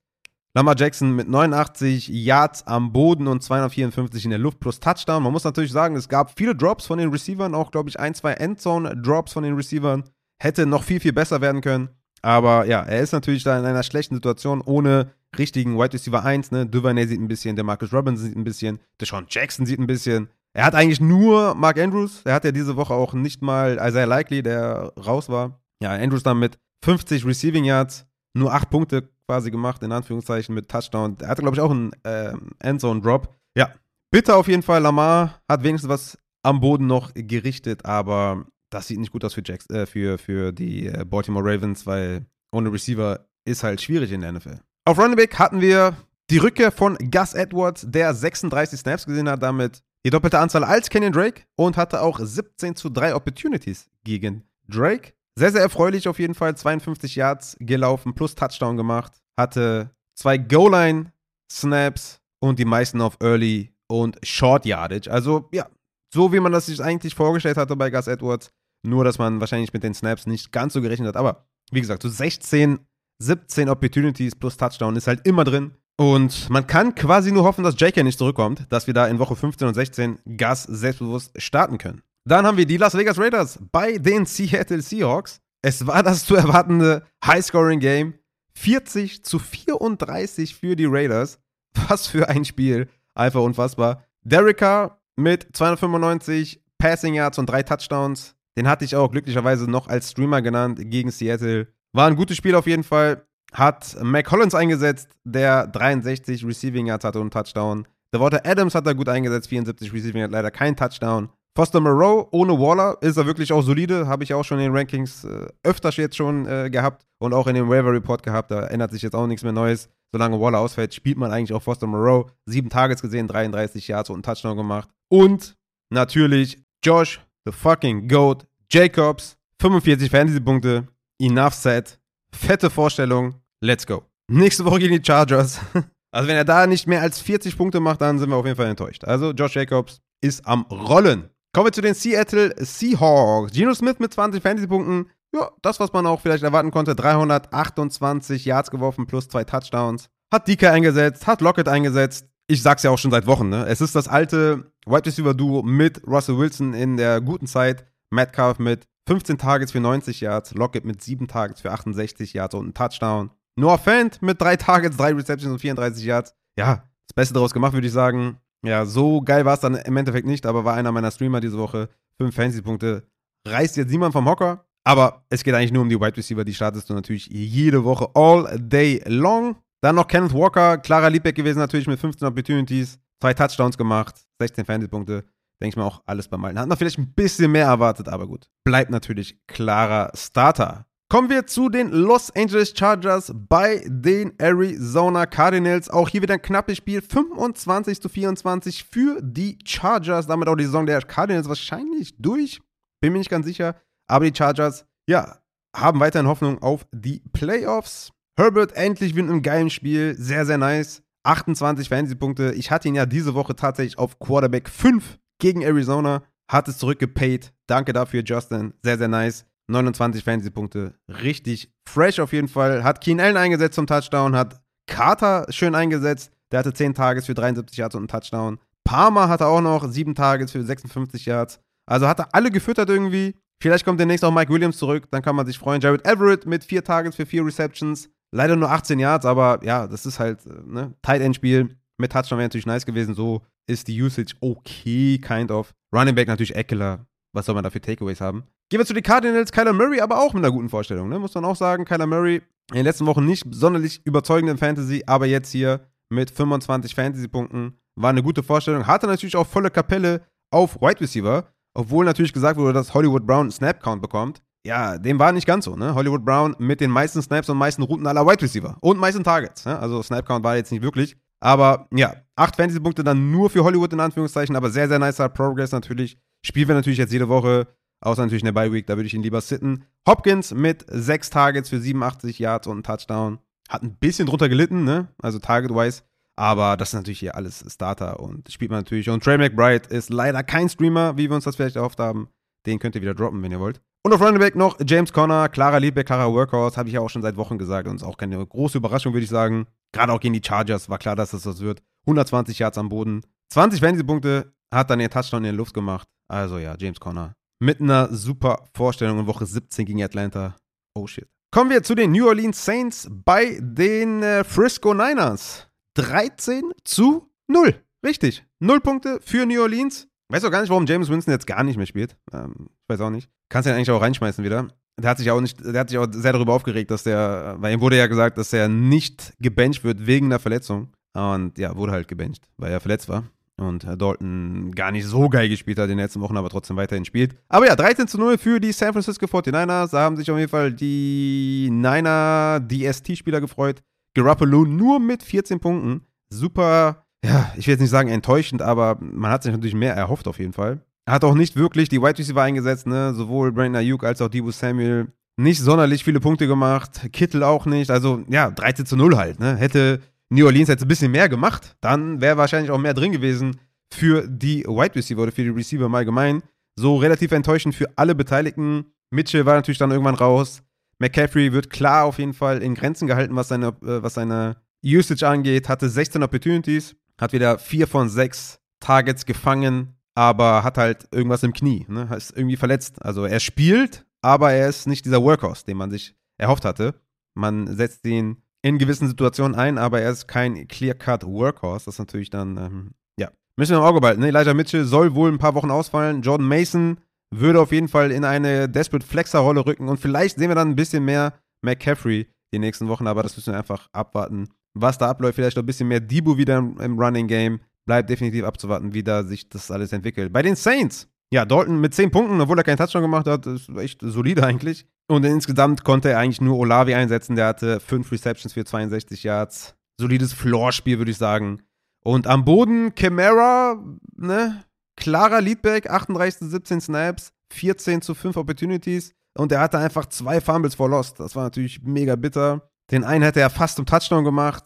Lamar Jackson mit 89 Yards am Boden und 254 in der Luft plus Touchdown. Man muss natürlich sagen, es gab viele Drops von den Receivern, auch glaube ich ein, zwei Endzone-Drops von den Receivern. Hätte noch viel, viel besser werden können. Aber ja, er ist natürlich da in einer schlechten Situation ohne richtigen Wide Receiver 1. Ne? Duvernay sieht ein bisschen, der Marcus Robinson sieht ein bisschen, der Sean Jackson sieht ein bisschen. Er hat eigentlich nur Mark Andrews. Er hat ja diese Woche auch nicht mal Isaiah Likely, der raus war. Ja, Andrews dann mit 50 Receiving Yards, nur 8 Punkte quasi gemacht, in Anführungszeichen, mit Touchdown. Er hatte, glaube ich, auch einen äh, Endzone-Drop. Ja, bitte auf jeden Fall. Lamar hat wenigstens was am Boden noch gerichtet, aber das sieht nicht gut aus für, Jacks, äh, für, für die äh, Baltimore Ravens, weil ohne Receiver ist halt schwierig in der NFL. Auf Running Back hatten wir die Rückkehr von Gus Edwards, der 36 Snaps gesehen hat, damit die doppelte Anzahl als Kenyon Drake und hatte auch 17 zu 3 Opportunities gegen Drake. Sehr, sehr erfreulich auf jeden Fall. 52 Yards gelaufen, plus Touchdown gemacht. Hatte zwei Goal-Line-Snaps und die meisten auf Early und Short Yardage. Also, ja, so wie man das sich eigentlich vorgestellt hatte bei Gus Edwards. Nur, dass man wahrscheinlich mit den Snaps nicht ganz so gerechnet hat. Aber, wie gesagt, so 16, 17 Opportunities plus Touchdown ist halt immer drin. Und man kann quasi nur hoffen, dass JK nicht zurückkommt, dass wir da in Woche 15 und 16 Gas selbstbewusst starten können. Dann haben wir die Las Vegas Raiders bei den Seattle Seahawks. Es war das zu erwartende High-Scoring-Game. 40 zu 34 für die Raiders. Was für ein Spiel. Einfach unfassbar. Derek Carr mit 295 Passing Yards und drei Touchdowns. Den hatte ich auch glücklicherweise noch als Streamer genannt gegen Seattle. War ein gutes Spiel auf jeden Fall hat Mac Hollins eingesetzt, der 63 Receiving Yards hatte und Touchdown. Devonta Adams hat er gut eingesetzt, 74 Receiving Yards, leider kein Touchdown. Foster Moreau ohne Waller ist er wirklich auch solide, habe ich auch schon in den Rankings äh, öfters jetzt schon äh, gehabt und auch in dem Waiver Report gehabt, da ändert sich jetzt auch nichts mehr Neues. Solange Waller ausfällt, spielt man eigentlich auch Foster Moreau. Sieben Tages gesehen, 33 Yards und einen Touchdown gemacht. Und natürlich Josh, the fucking GOAT, Jacobs, 45 Fantasy-Punkte, enough set, fette Vorstellung, let's go. Nächste Woche gegen die Chargers. *laughs* Also wenn er da nicht mehr als 40 Punkte macht, dann sind wir auf jeden Fall enttäuscht. Also Josh Jacobs ist am Rollen. Kommen wir zu den Seattle Seahawks. Geno Smith mit 20 Fantasy-Punkten. Ja, das, was man auch vielleicht erwarten konnte. 328 Yards geworfen plus zwei Touchdowns. Hat DK eingesetzt, hat Lockett eingesetzt. Ich sag's ja auch schon seit Wochen, ne? Es ist das alte Wide Receiver Duo mit Russell Wilson in der guten Zeit. Metcalf mit 15 Targets für 90 Yards, Lockett mit 7 Targets für 68 Yards und einen Touchdown. Noah Fant mit 3 Targets, 3 Receptions und 34 Yards. Ja, das Beste daraus gemacht, würde ich sagen. Ja, so geil war es dann im Endeffekt nicht, aber war einer meiner Streamer diese Woche. 5 Fantasy-Punkte. Reißt jetzt niemand vom Hocker. Aber es geht eigentlich nur um die Wide Receiver, die startest du natürlich jede Woche all day long. Dann noch Kenneth Walker, klarer Liebbeck gewesen natürlich mit 15 Opportunities, zwei Touchdowns gemacht, 16 Fantasy-Punkte denke ich mir auch alles beim Alten. Hat man vielleicht ein bisschen mehr erwartet, aber gut. Bleibt natürlich klarer Starter. Kommen wir zu den Los Angeles Chargers bei den Arizona Cardinals. Auch hier wieder ein knappes Spiel. 25 zu 24 für die Chargers. Damit auch die Saison der Cardinals wahrscheinlich durch. Bin mir nicht ganz sicher. Aber die Chargers, ja, haben weiterhin Hoffnung auf die Playoffs. Herbert endlich mit einem geilen Spiel. Sehr, sehr nice. 28 Fantasy-Punkte. Ich hatte ihn ja diese Woche tatsächlich auf Quarterback 5 gegen Arizona, hat es zurückgepaid. Danke dafür, Justin. Sehr, sehr nice. 29 Fantasy-Punkte. Richtig fresh auf jeden Fall. Hat Keen Allen eingesetzt zum Touchdown, hat Carter schön eingesetzt. Der hatte 10 Tages für 73 Yards und einen Touchdown. Palmer hatte auch noch 7 Tages für 56 Yards. Also hat er alle gefüttert irgendwie. Vielleicht kommt demnächst auch Mike Williams zurück, dann kann man sich freuen. Jared Everett mit 4 Tages für 4 Receptions. Leider nur 18 Yards, aber ja, das ist halt äh, ne, Tight End Spiel. Mit Touchdown wäre natürlich nice gewesen. So ist die Usage okay, kind of. Running Back natürlich Eckler. Was soll man da für Takeaways haben? Gehen wir zu den Cardinals. Kyler Murray aber auch mit einer guten Vorstellung, ne? muss man auch sagen. Kyler Murray in den letzten Wochen nicht sonderlich überzeugend in Fantasy, aber jetzt hier mit 25 Fantasy-Punkten war eine gute Vorstellung. Hatte natürlich auch volle Kapelle auf Wide Receiver, obwohl natürlich gesagt wurde, dass Hollywood Brown einen Snap-Count bekommt. Ja, dem war nicht ganz so, ne? Hollywood Brown mit den meisten Snaps und meisten Routen aller Wide Receiver und meisten Targets. Ne? Also Snap-Count war jetzt nicht wirklich. Aber ja, acht Fantasy-Punkte dann nur für Hollywood in Anführungszeichen, aber sehr, sehr nicer Progress natürlich. Spielen wir natürlich jetzt jede Woche, außer natürlich in der Bye-Week, da würde ich ihn lieber sitten. Hopkins mit sechs Targets für 87 Yards und einen Touchdown. Hat ein bisschen drunter gelitten, ne? Also Target-wise. Aber das ist natürlich hier alles Starter und spielt man natürlich. Und Trey McBride ist leider kein Streamer, wie wir uns das vielleicht erhofft haben. Den könnt ihr wieder droppen, wenn ihr wollt. Und auf Running Back noch James Conner, klarer Leadback, klarer Workhorse, habe ich ja auch schon seit Wochen gesagt und ist auch keine große Überraschung, würde ich sagen. Gerade auch gegen die Chargers war klar, dass das was wird. 120 Yards am Boden. 20 Fantasy-Punkte, hat dann den Touchdown in der Luft gemacht. Also ja, James Conner. Mit einer super Vorstellung in Woche 17 gegen Atlanta. Oh shit. Kommen wir zu den New Orleans Saints bei den äh, Frisco Niners. 13 zu 0. Richtig. 0 Punkte für New Orleans. Weiß auch gar nicht, warum James Winston jetzt gar nicht mehr spielt. Ähm, ich weiß auch nicht. Kannst du ihn eigentlich auch reinschmeißen wieder. Der hat sich auch nicht, der hat sich auch sehr darüber aufgeregt, dass der, weil ihm wurde ja gesagt, dass er nicht gebencht wird wegen einer Verletzung. Und ja, wurde halt gebencht, weil er verletzt war. Und Dalton gar nicht so geil gespielt hat in den letzten Wochen, aber trotzdem weiterhin spielt. Aber ja, 13 zu 0 für die San Francisco 49ers. Da haben sich auf jeden Fall die Niner DST-Spieler gefreut. Garoppolo nur mit 14 Punkten. Super, ja, ich will jetzt nicht sagen enttäuschend, aber man hat sich natürlich mehr erhofft auf jeden Fall. Hat auch nicht wirklich die Wide Receiver eingesetzt, ne? Sowohl Brandon Ayuk als auch Debo Samuel. Nicht sonderlich viele Punkte gemacht. Kittel auch nicht. Also, ja, 13 zu 0 halt, ne? Hätte New Orleans jetzt ein bisschen mehr gemacht, dann wäre wahrscheinlich auch mehr drin gewesen für die Wide Receiver oder für die Receiver im Allgemeinen. So relativ enttäuschend für alle Beteiligten. Mitchell war natürlich dann irgendwann raus. McCaffrey wird klar auf jeden Fall in Grenzen gehalten, was seine, äh, was seine Usage angeht. Hatte 16 Opportunities, hat wieder 4 von 6 Targets gefangen, aber hat halt irgendwas im Knie. Ne? Ist irgendwie verletzt. Also er spielt, aber er ist nicht dieser Workhorse, den man sich erhofft hatte. Man setzt ihn in gewissen Situationen ein, aber er ist kein Clear-Cut Workhorse. Das ist natürlich dann, ähm, ja, müssen wir im Auge behalten. Ne? Elijah Mitchell soll wohl ein paar Wochen ausfallen. Jordan Mason würde auf jeden Fall in eine Desperate Flexer-Rolle rücken und vielleicht sehen wir dann ein bisschen mehr McCaffrey die nächsten Wochen, aber das müssen wir einfach abwarten, was da abläuft. Vielleicht noch ein bisschen mehr Debo wieder im, im Running Game. Bleibt definitiv abzuwarten, wie da sich das alles entwickelt. Bei den Saints, ja, Dalton mit 10 Punkten, obwohl er keinen Touchdown gemacht hat, ist echt solide eigentlich. Und insgesamt konnte er eigentlich nur Olavi einsetzen. Der hatte 5 Receptions für 62 Yards. Solides Floor-Spiel, würde ich sagen. Und am Boden Camara, ne? Klarer Leadback, 38 zu 17 Snaps, 14 zu 5 Opportunities. Und er hatte einfach zwei Fumbles vor Lost. Das war natürlich mega bitter. Den einen hätte er fast zum Touchdown gemacht.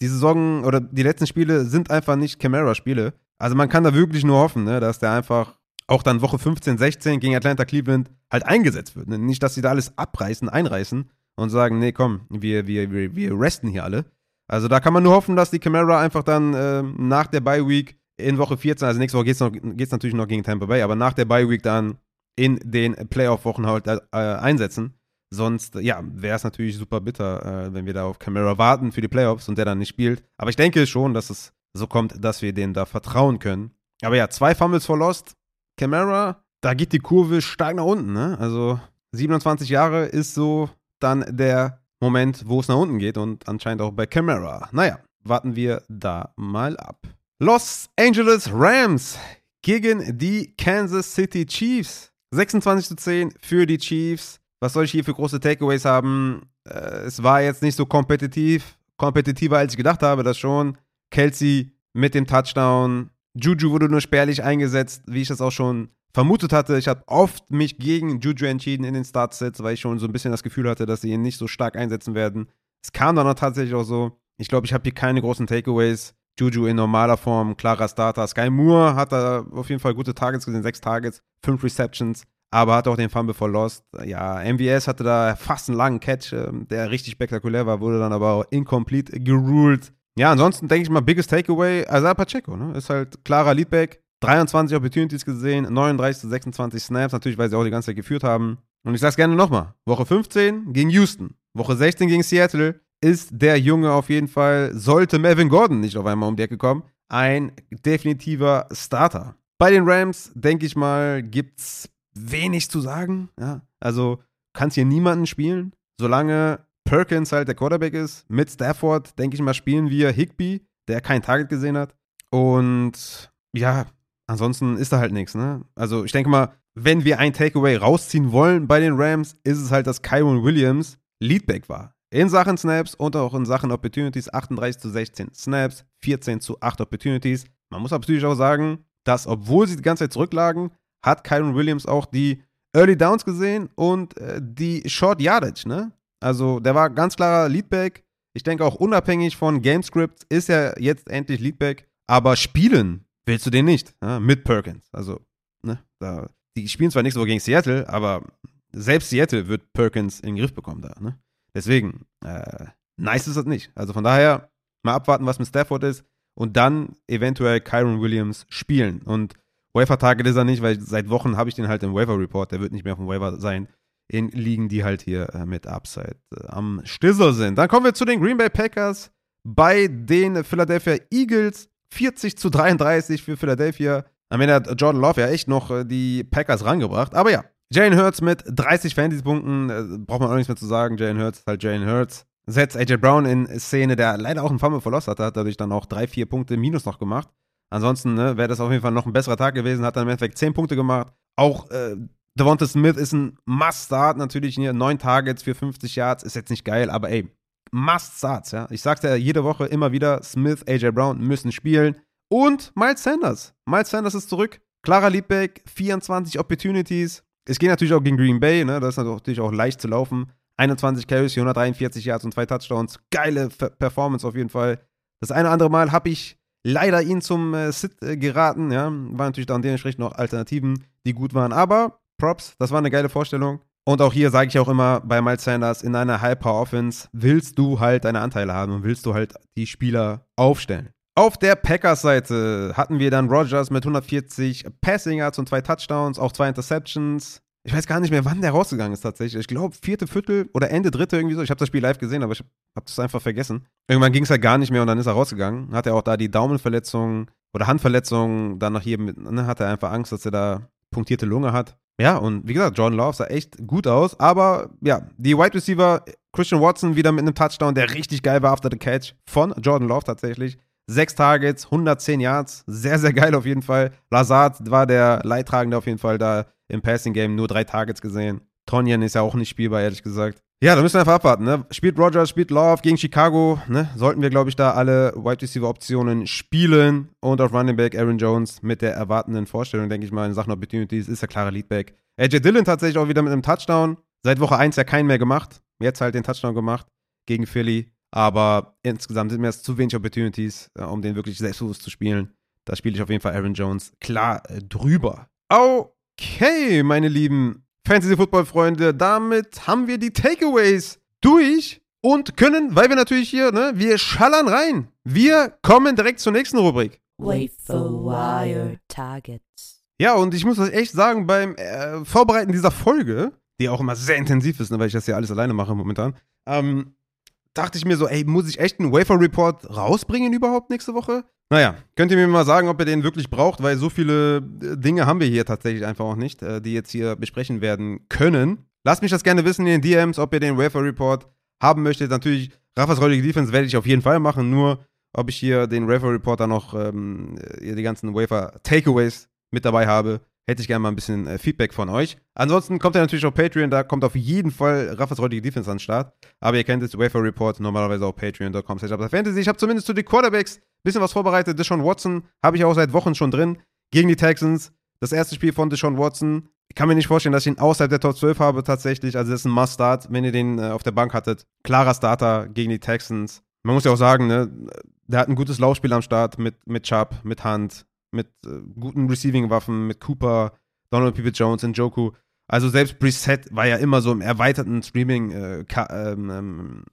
Die Saison oder die letzten Spiele sind einfach nicht Camara-Spiele. Also man kann da wirklich nur hoffen, ne, dass der einfach auch dann Woche 15, 16 gegen Atlanta Cleveland halt eingesetzt wird. Ne? Nicht, dass sie da alles abreißen, einreißen und sagen, nee, komm, wir, wir, wir, wir resten hier alle. Also da kann man nur hoffen, dass die Camara einfach dann äh, nach der Bye Week in Woche 14, also nächste Woche geht es geht's natürlich noch gegen Tampa Bay, aber nach der Bye Week dann in den Playoff-Wochen halt äh, einsetzen. Sonst, ja, wäre es natürlich super bitter, äh, wenn wir da auf Camara warten für die Playoffs und der dann nicht spielt. Aber ich denke schon, dass es so kommt, dass wir denen da vertrauen können. Aber ja, zwei Fumbles for Lost. Camara, da geht die Kurve stark nach unten, ne? Also 27 Jahre ist so dann der Moment, wo es nach unten geht und anscheinend auch bei Camara. Naja, warten wir da mal ab. Los Angeles Rams gegen die Kansas City Chiefs. 26 zu 10 für die Chiefs. Was soll ich hier für große Takeaways haben? Äh, es war jetzt nicht so kompetitiv. Kompetitiver als ich gedacht habe, das schon. Kelsey mit dem Touchdown. Juju wurde nur spärlich eingesetzt, wie ich das auch schon vermutet hatte. Ich habe oft mich gegen Juju entschieden in den Startsets, weil ich schon so ein bisschen das Gefühl hatte, dass sie ihn nicht so stark einsetzen werden. Es kam dann auch tatsächlich auch so. Ich glaube, ich habe hier keine großen Takeaways. Juju in normaler Form, klarer Starter. Sky Moore hat da auf jeden Fall gute Targets gesehen, sechs Targets, fünf Receptions, aber hat auch den Fumble verlost. Ja, MVS hatte da fast einen langen Catch, ähm, der richtig spektakulär war, wurde dann aber auch incomplete geruled. Ja, ansonsten denke ich mal, biggest Takeaway, Azar Pacheco, ne? Ist halt klarer Leadback. 23 Opportunities gesehen, 39 zu 26 Snaps, natürlich, weil sie auch die ganze Zeit geführt haben. Und ich sag's gerne nochmal. Woche 15 gegen Houston, Woche 16 gegen Seattle, ist der Junge auf jeden Fall, sollte Melvin Gordon nicht auf einmal um die Ecke kommen, ein definitiver Starter. Bei den Rams, denke ich mal, gibt's wenig zu sagen. Ja, also kannst hier niemanden spielen. Solange Perkins halt der Quarterback ist, mit Stafford, denke ich mal, spielen wir Higby, der kein Target gesehen hat. Und ja, ansonsten ist da halt nichts, ne? Also ich denke mal, wenn wir ein Takeaway rausziehen wollen bei den Rams, ist es halt, dass Kyron Williams Leadback war. In Sachen Snaps und auch in Sachen Opportunities 38 zu 16 Snaps, 14 zu 8 Opportunities. Man muss natürlich auch sagen, dass obwohl sie die ganze Zeit zurücklagen, hat Kyron Williams auch die Early Downs gesehen und äh, die Short Yardage, ne? Also der war ganz klarer Leadback. Ich denke auch unabhängig von Gamescripts ist er jetzt endlich Leadback. Aber spielen willst du den nicht, ja? mit Perkins. Also, ne? Da, die spielen zwar nicht so gegen Seattle, aber selbst Seattle wird Perkins in den Griff bekommen da, ne? Deswegen, äh, nice ist das nicht. Also von daher, mal abwarten, was mit Stafford ist und dann eventuell Kyron Williams spielen. Und Waiver-Target ist er nicht, weil seit Wochen habe ich den halt im Waiver-Report. Der wird nicht mehr auf dem Waiver sein. In Ligen, die halt hier äh, mit Upside äh, am Stissel sind. Dann kommen wir zu den Green Bay Packers bei den Philadelphia Eagles. 40 zu 33 für Philadelphia. Am Ende hat Jordan Love ja echt noch äh, die Packers rangebracht. Aber ja, Jalen Hurts mit 30 Fantasy-Punkten, braucht man auch nichts mehr zu sagen. Jalen Hurts ist halt Jalen Hurts. Setzt AJ Brown in Szene, der leider auch einen Fumble verlost hatte, hat dadurch dann auch 3, 4 Punkte minus noch gemacht. Ansonsten ne, wäre das auf jeden Fall noch ein besserer Tag gewesen, hat dann im Endeffekt 10 Punkte gemacht. Auch äh, Devonta Smith ist ein Must-Start, natürlich hier 9 Targets für 50 Yards, ist jetzt nicht geil, aber ey, Must-Starts, ja. Ich sagte ja jede Woche immer wieder, Smith, AJ Brown müssen spielen. Und Miles Sanders. Miles Sanders ist zurück. Klarer Leadback, 24 Opportunities. Es geht natürlich auch gegen Green Bay, ne? das ist natürlich auch leicht zu laufen. 21 Carries, 143 Yards und zwei Touchdowns. Geile Performance auf jeden Fall. Das eine oder andere Mal habe ich leider ihn zum äh, Sit äh, geraten. Ja, war natürlich dann dementsprechend noch Alternativen, die gut waren. Aber Props, das war eine geile Vorstellung. Und auch hier sage ich auch immer bei Miles Sanders, in einer High-Power-Offense willst du halt deine Anteile haben und willst du halt die Spieler aufstellen. Auf der Packers-Seite hatten wir dann Rogers mit 140 Passing Yards und zwei Touchdowns, auch zwei Interceptions. Ich weiß gar nicht mehr, wann der rausgegangen ist tatsächlich. Ich glaube, vierte Viertel oder Ende dritte irgendwie so. Ich habe das Spiel live gesehen, aber ich habe das einfach vergessen. Irgendwann ging es halt gar nicht mehr und dann ist er rausgegangen. Hat er auch da die Daumenverletzung oder Handverletzung dann nach jedem, ne, hat er einfach Angst, dass er da punktierte Lunge hat. Ja, und wie gesagt, Jordan Love sah echt gut aus, aber ja, die Wide Receiver, Christian Watson wieder mit einem Touchdown, der richtig geil war after the catch von Jordan Love tatsächlich. Sechs Targets, 110 Yards, sehr, sehr geil auf jeden Fall. Lazard war der Leidtragende auf jeden Fall da im Passing Game, nur drei Targets gesehen. Tonyan ist ja auch nicht spielbar, ehrlich gesagt. Ja, da müssen wir einfach abwarten. Ne? Spielt Rogers, spielt Love gegen Chicago. Ne? Sollten wir, glaube ich, da alle Wide Receiver Optionen spielen. Und auf Running Back Aaron Jones mit der erwartenden Vorstellung, denke ich mal, in Sachen Opportunities ist der klare Leadback. AJ Dillon tatsächlich auch wieder mit einem Touchdown. Seit Woche 1 ja keinen mehr gemacht. Jetzt halt den Touchdown gemacht gegen Philly. Aber insgesamt sind mir jetzt zu wenig Opportunities, äh, um den wirklich selbstbewusst zu spielen. Da spiele ich auf jeden Fall Aaron Jones klar äh, drüber. Okay, meine lieben Fantasy-Football-Freunde, damit haben wir die Takeaways durch und können, weil wir natürlich hier, ne, wir schallern rein. Wir kommen direkt zur nächsten Rubrik. Wait for wire targets. Ja, und ich muss euch echt sagen, beim äh, Vorbereiten dieser Folge, die auch immer sehr intensiv ist, ne, weil ich das ja alles alleine mache momentan, ähm, dachte ich mir so, ey, muss ich echt einen Wafer Report rausbringen überhaupt nächste Woche? Naja, könnt ihr mir mal sagen, ob ihr den wirklich braucht, weil so viele äh, Dinge haben wir hier tatsächlich einfach auch nicht, äh, die jetzt hier besprechen werden können. Lasst mich das gerne wissen in den DMs, ob ihr den Wafer Report haben möchtet. Natürlich, Raffas heutige Defense werde ich auf jeden Fall machen, nur ob ich hier den Wafer Report dann noch ähm, die ganzen Wafer Takeaways mit dabei habe, hätte ich gerne mal ein bisschen äh, Feedback von euch. Ansonsten kommt er natürlich auf Patreon, da kommt auf jeden Fall Raffas heutige Defense an den Start. Aber ihr kennt es, Wafer Report, normalerweise auf patreon.com Fantasy. Ich habe zumindest zu den Quarterbacks ein bisschen was vorbereitet. Deshaun Watson habe ich auch seit Wochen schon drin. Gegen die Texans. Das erste Spiel von Deshaun Watson. Ich kann mir nicht vorstellen, dass ich ihn außerhalb der Top 12 habe tatsächlich. Also das ist ein Must-Start, wenn ihr den äh, auf der Bank hattet. Klarer Starter gegen die Texans. Man muss ja auch sagen, ne, der hat ein gutes Laufspiel am Start mit, mit Chubb, mit Hunt, mit äh, guten Receiving-Waffen, mit Cooper, Donald P. Jones, Njoku. Also selbst Brissett war ja immer so im erweiterten Streaming-Kreis. Äh, ähm, ähm,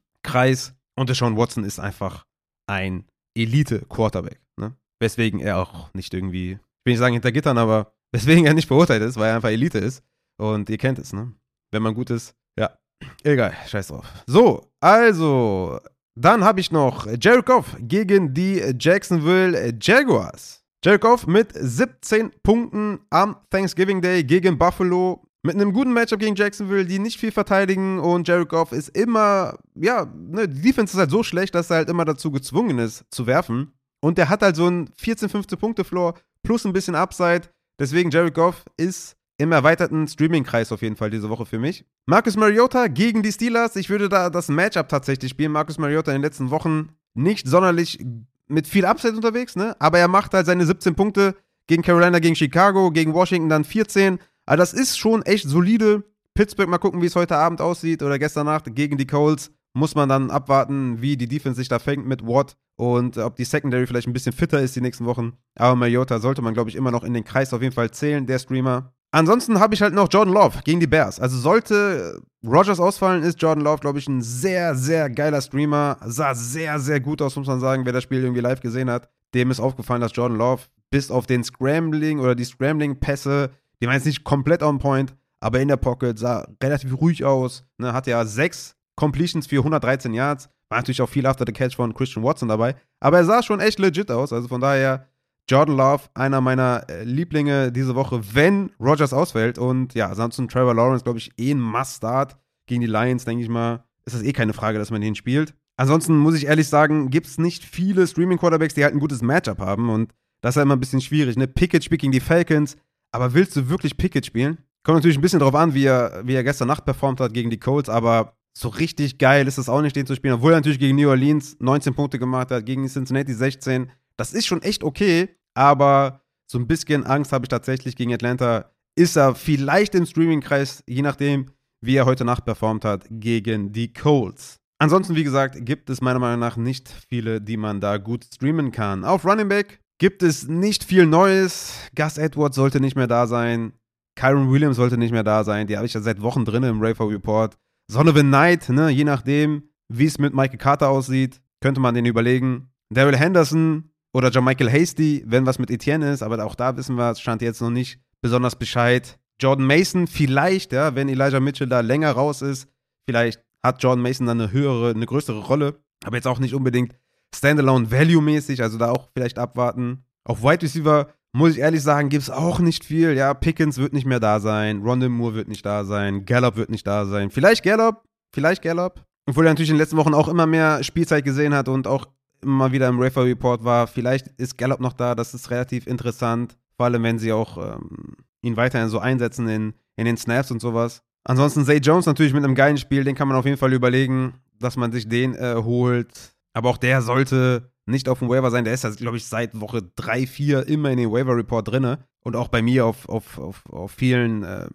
und der Sean Watson ist einfach ein Elite-Quarterback. Ne? Weswegen er auch nicht irgendwie, ich will nicht sagen hinter Gittern, aber *laughs* weswegen er nicht beurteilt ist, weil er einfach Elite ist. Und ihr kennt es, ne? Wenn man gut ist, ja. Egal, scheiß drauf. So, also, dann habe ich noch Jared gegen die Jacksonville Jaguars. Goff mit 17 Punkten am Thanksgiving Day gegen Buffalo. Mit einem guten Matchup gegen Jacksonville, die nicht viel verteidigen und Jared Goff ist immer, ja, ne, die Defense ist halt so schlecht, dass er halt immer dazu gezwungen ist zu werfen. Und der hat halt so einen 14, 15 Punkte Floor plus ein bisschen Upside. Deswegen Jared Goff ist im erweiterten Streaming-Kreis auf jeden Fall diese Woche für mich. Marcus Mariota gegen die Steelers. Ich würde da das Matchup tatsächlich spielen. Marcus Mariota in den letzten Wochen nicht sonderlich mit viel Upside unterwegs, ne? Aber er macht halt seine 17 Punkte gegen Carolina, gegen Chicago, gegen Washington dann 14. Also das ist schon echt solide. Pittsburgh, mal gucken, wie es heute Abend aussieht oder gestern Nacht gegen die Colts. Muss man dann abwarten, wie die Defense sich da fängt mit Watt und ob die Secondary vielleicht ein bisschen fitter ist die nächsten Wochen. Aber Mariota sollte man, glaube ich, immer noch in den Kreis auf jeden Fall zählen, der Streamer. Ansonsten habe ich halt noch Jordan Love gegen die Bears. Also sollte Rogers ausfallen, ist Jordan Love, glaube ich, ein sehr, sehr geiler Streamer. Sah sehr, sehr gut aus, muss man sagen. Wer das Spiel irgendwie live gesehen hat, dem ist aufgefallen, dass Jordan Love bis auf den Scrambling oder die Scrambling-Pässe, die waren jetzt nicht komplett on point, aber in der Pocket sah relativ ruhig aus. Ne, hatte ja sechs Completions für 113 Yards. War natürlich auch viel after the catch von Christian Watson dabei. Aber er sah schon echt legit aus. Also von daher Jordan Love, einer meiner äh, Lieblinge diese Woche, wenn Rogers ausfällt. Und ja, ansonsten Trevor Lawrence, glaube ich, eh ein Must-Start gegen die Lions, denke ich mal. Ist das eh keine Frage, dass man den spielt. Ansonsten muss ich ehrlich sagen, gibt es nicht viele Streaming-Quarterbacks, die halt ein gutes Matchup haben. Und das ist ja immer ein bisschen schwierig. Ne? Pickett spielt gegen die Falcons. Aber willst du wirklich Pickett spielen? Kommt natürlich ein bisschen drauf an, wie er, wie er gestern Nacht performt hat gegen die Colts. Aber so richtig geil ist es auch nicht, den zu spielen. Obwohl er natürlich gegen New Orleans 19 Punkte gemacht hat, gegen Cincinnati 16 das ist schon echt okay, aber So ein bisschen Angst habe ich tatsächlich gegen Atlanta. Ist er vielleicht im Streaming-Kreis, je nachdem, wie er heute Nacht performt hat, gegen die Colts. Ansonsten, wie gesagt, gibt es meiner Meinung nach nicht viele, die man da gut streamen kann. Auf Running Back gibt es nicht viel Neues. Gus Edwards sollte nicht mehr da sein. Kyron Williams sollte nicht mehr da sein. Die habe ich ja seit Wochen drin im Rafer Report. Donovan Knight, ne, je nachdem, wie es mit Michael Carter aussieht, könnte man den überlegen. Daryl Henderson oder Michael Hasty, wenn was mit Etienne ist, aber auch da wissen wir, es stand jetzt noch nicht besonders Bescheid. Jordan Mason vielleicht, ja, wenn Elijah Mitchell da länger raus ist, vielleicht hat Jordan Mason dann eine höhere, eine größere Rolle, aber jetzt auch nicht unbedingt Standalone Value-mäßig, also da auch vielleicht abwarten. Auf Wide Receiver muss ich ehrlich sagen, gibt es auch nicht viel. Ja, Pickens wird nicht mehr da sein, Rondell Moore wird nicht da sein, Gallup wird nicht da sein. Vielleicht Gallup, vielleicht Gallup. Obwohl er natürlich in den letzten Wochen auch immer mehr Spielzeit gesehen hat und auch immer wieder im Rafer Report war. Vielleicht ist Gallup noch da, das ist relativ interessant. Vor allem, wenn sie auch ähm, ihn weiterhin so einsetzen in, in den Snaps und sowas. Ansonsten Zay Jones natürlich mit einem geilen Spiel, den kann man auf jeden Fall überlegen, dass man sich den äh, holt. Aber auch der sollte nicht auf dem Waiver sein. Der ist, also, glaube ich, seit Woche 3, 4 immer in den Waiver Report drin. Und auch bei mir auf, auf, auf, auf vielen äh,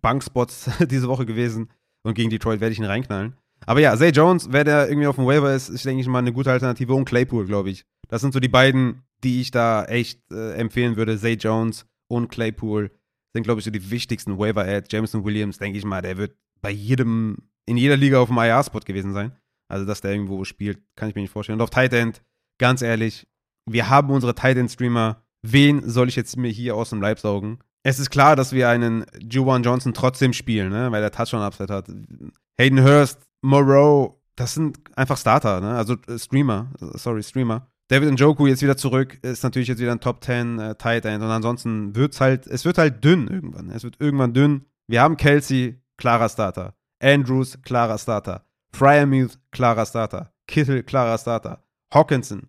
Bankspots *laughs* diese Woche gewesen. Und gegen Detroit werde ich ihn reinknallen. Aber ja, Zay Jones, wer der irgendwie auf dem Waiver ist, ist, denke ich mal, eine gute Alternative. Und Claypool, glaube ich. Das sind so die beiden, die ich da echt äh, empfehlen würde. Zay Jones und Claypool sind, glaube ich, so die wichtigsten Waiver-Ads. Jameson Williams, denke ich mal, der wird bei jedem, in jeder Liga auf dem IR-Spot gewesen sein. Also, dass der irgendwo spielt, kann ich mir nicht vorstellen. Und auf Tight End, ganz ehrlich, wir haben unsere Tight End Streamer. Wen soll ich jetzt mir hier aus dem Leib saugen? Es ist klar, dass wir einen Juwan Johnson trotzdem spielen, ne? weil der Touchdown-Upset hat. Hayden Hurst, Moreau, das sind einfach Starter, ne? also äh, Streamer, sorry, Streamer. David Njoku jetzt wieder zurück, ist natürlich jetzt wieder ein Top 10 äh, Tight End und ansonsten wird es halt, es wird halt dünn irgendwann. Es wird irgendwann dünn. Wir haben Kelsey, klarer Starter. Andrews, klarer Starter. Fryermuth, klarer Starter. Kittel, klarer Starter. Hawkinson,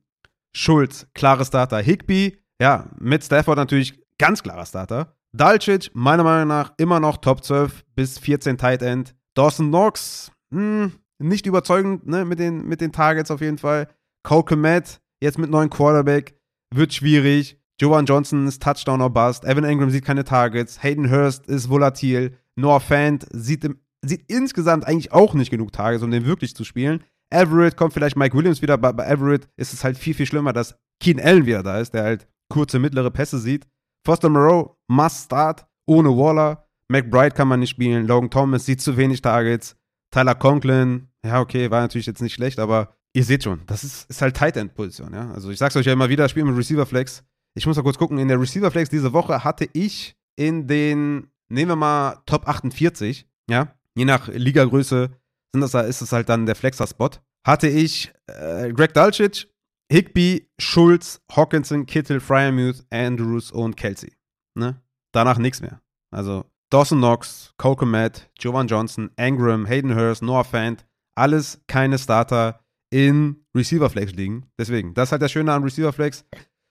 Schulz, klarer Starter. Higby, ja, mit Stafford natürlich ganz klarer Starter. Dalcic, meiner Meinung nach, immer noch Top 12 bis 14 Tight End. Dawson Knox, hm, nicht überzeugend ne, mit, den, mit den Targets auf jeden Fall. Cole Komet, jetzt mit neuen Quarterback, wird schwierig. Joan Johnson ist Touchdown or Bust. Evan Ingram sieht keine Targets. Hayden Hurst ist volatil. Noah Fant sieht, im, sieht insgesamt eigentlich auch nicht genug Targets, um den wirklich zu spielen. Everett kommt vielleicht Mike Williams wieder, aber bei Everett ist es halt viel, viel schlimmer, dass Keen Allen wieder da ist, der halt kurze, mittlere Pässe sieht. Foster Moreau, must start, ohne Waller. McBride kann man nicht spielen. Logan Thomas sieht zu wenig Targets. Tyler Conklin, ja, okay, war natürlich jetzt nicht schlecht, aber ihr seht schon, das ist, ist halt Tight End Position, ja. Also ich sag's euch ja immer wieder, spielen mit Receiver Flex. Ich muss mal kurz gucken, in der Receiver Flex diese Woche hatte ich in den, nehmen wir mal Top 48, ja, je nach Ligagröße sind das, ist es halt dann der Flexer-Spot, hatte ich äh, Greg Dulcich, Higby, Schulz, Hawkinson, Kittel, Fryermuth, Andrews und Kelsey. Ne? Danach nichts mehr. Also Dawson Knox, Matt, Jovan Johnson, Angram, Hayden Hurst, Noah Fant, alles keine Starter in Receiver Flex liegen. Deswegen, das ist halt das Schöne an Receiver Flex.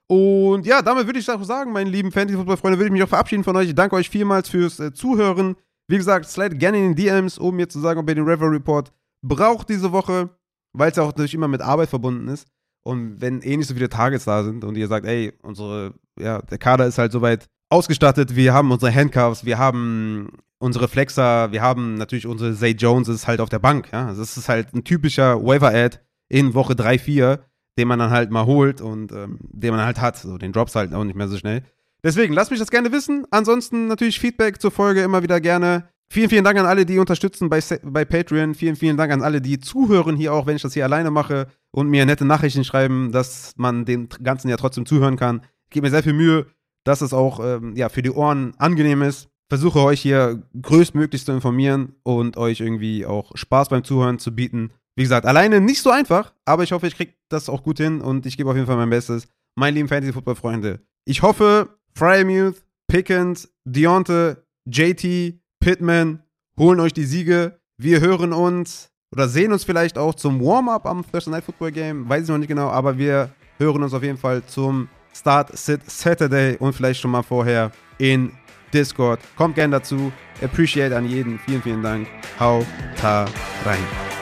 Und ja, damit würde ich sagen, meine lieben Fantasy-Football-Freunde, würde ich mich auch verabschieden von euch. Ich danke euch vielmals fürs äh, Zuhören. Wie gesagt, slide gerne in den DMs, um mir zu sagen, ob ihr den Rever Report braucht diese Woche, weil es ja auch natürlich immer mit Arbeit verbunden ist. Und wenn eh nicht so viele Targets da sind und ihr sagt, ey, unsere, ja, der Kader ist halt soweit ausgestattet, wir haben unsere Handcuffs, wir haben unsere Flexer, wir haben natürlich unsere Zay Jones, ist halt auf der Bank, ja. Das ist halt ein typischer Waiver-Ad in Woche 3, 4, den man dann halt mal holt und ähm, den man halt hat. So, den Drops halt auch nicht mehr so schnell. Deswegen, lasst mich das gerne wissen. Ansonsten natürlich Feedback zur Folge immer wieder gerne. Vielen, vielen Dank an alle, die unterstützen bei, bei Patreon. Vielen, vielen Dank an alle, die zuhören hier auch, wenn ich das hier alleine mache und mir nette Nachrichten schreiben, dass man dem Ganzen ja trotzdem zuhören kann. Gebe mir sehr viel Mühe, dass es auch ähm, ja, für die Ohren angenehm ist. Versuche euch hier größtmöglich zu informieren und euch irgendwie auch Spaß beim Zuhören zu bieten. Wie gesagt, alleine nicht so einfach, aber ich hoffe, ich kriege das auch gut hin und ich gebe auf jeden Fall mein Bestes. Meine lieben Fantasy-Football-Freunde, ich hoffe, Fryermuth, Pickens, Deonte, JT, Pittman holen euch die Siege. Wir hören uns oder sehen uns vielleicht auch zum Warm-up am Thursday Night Football Game. Weiß ich noch nicht genau, aber wir hören uns auf jeden Fall zum Start Sit Saturday und vielleicht schon mal vorher in Discord. Kommt gern dazu. Appreciate an jeden. Vielen, vielen Dank. Hau ta rein.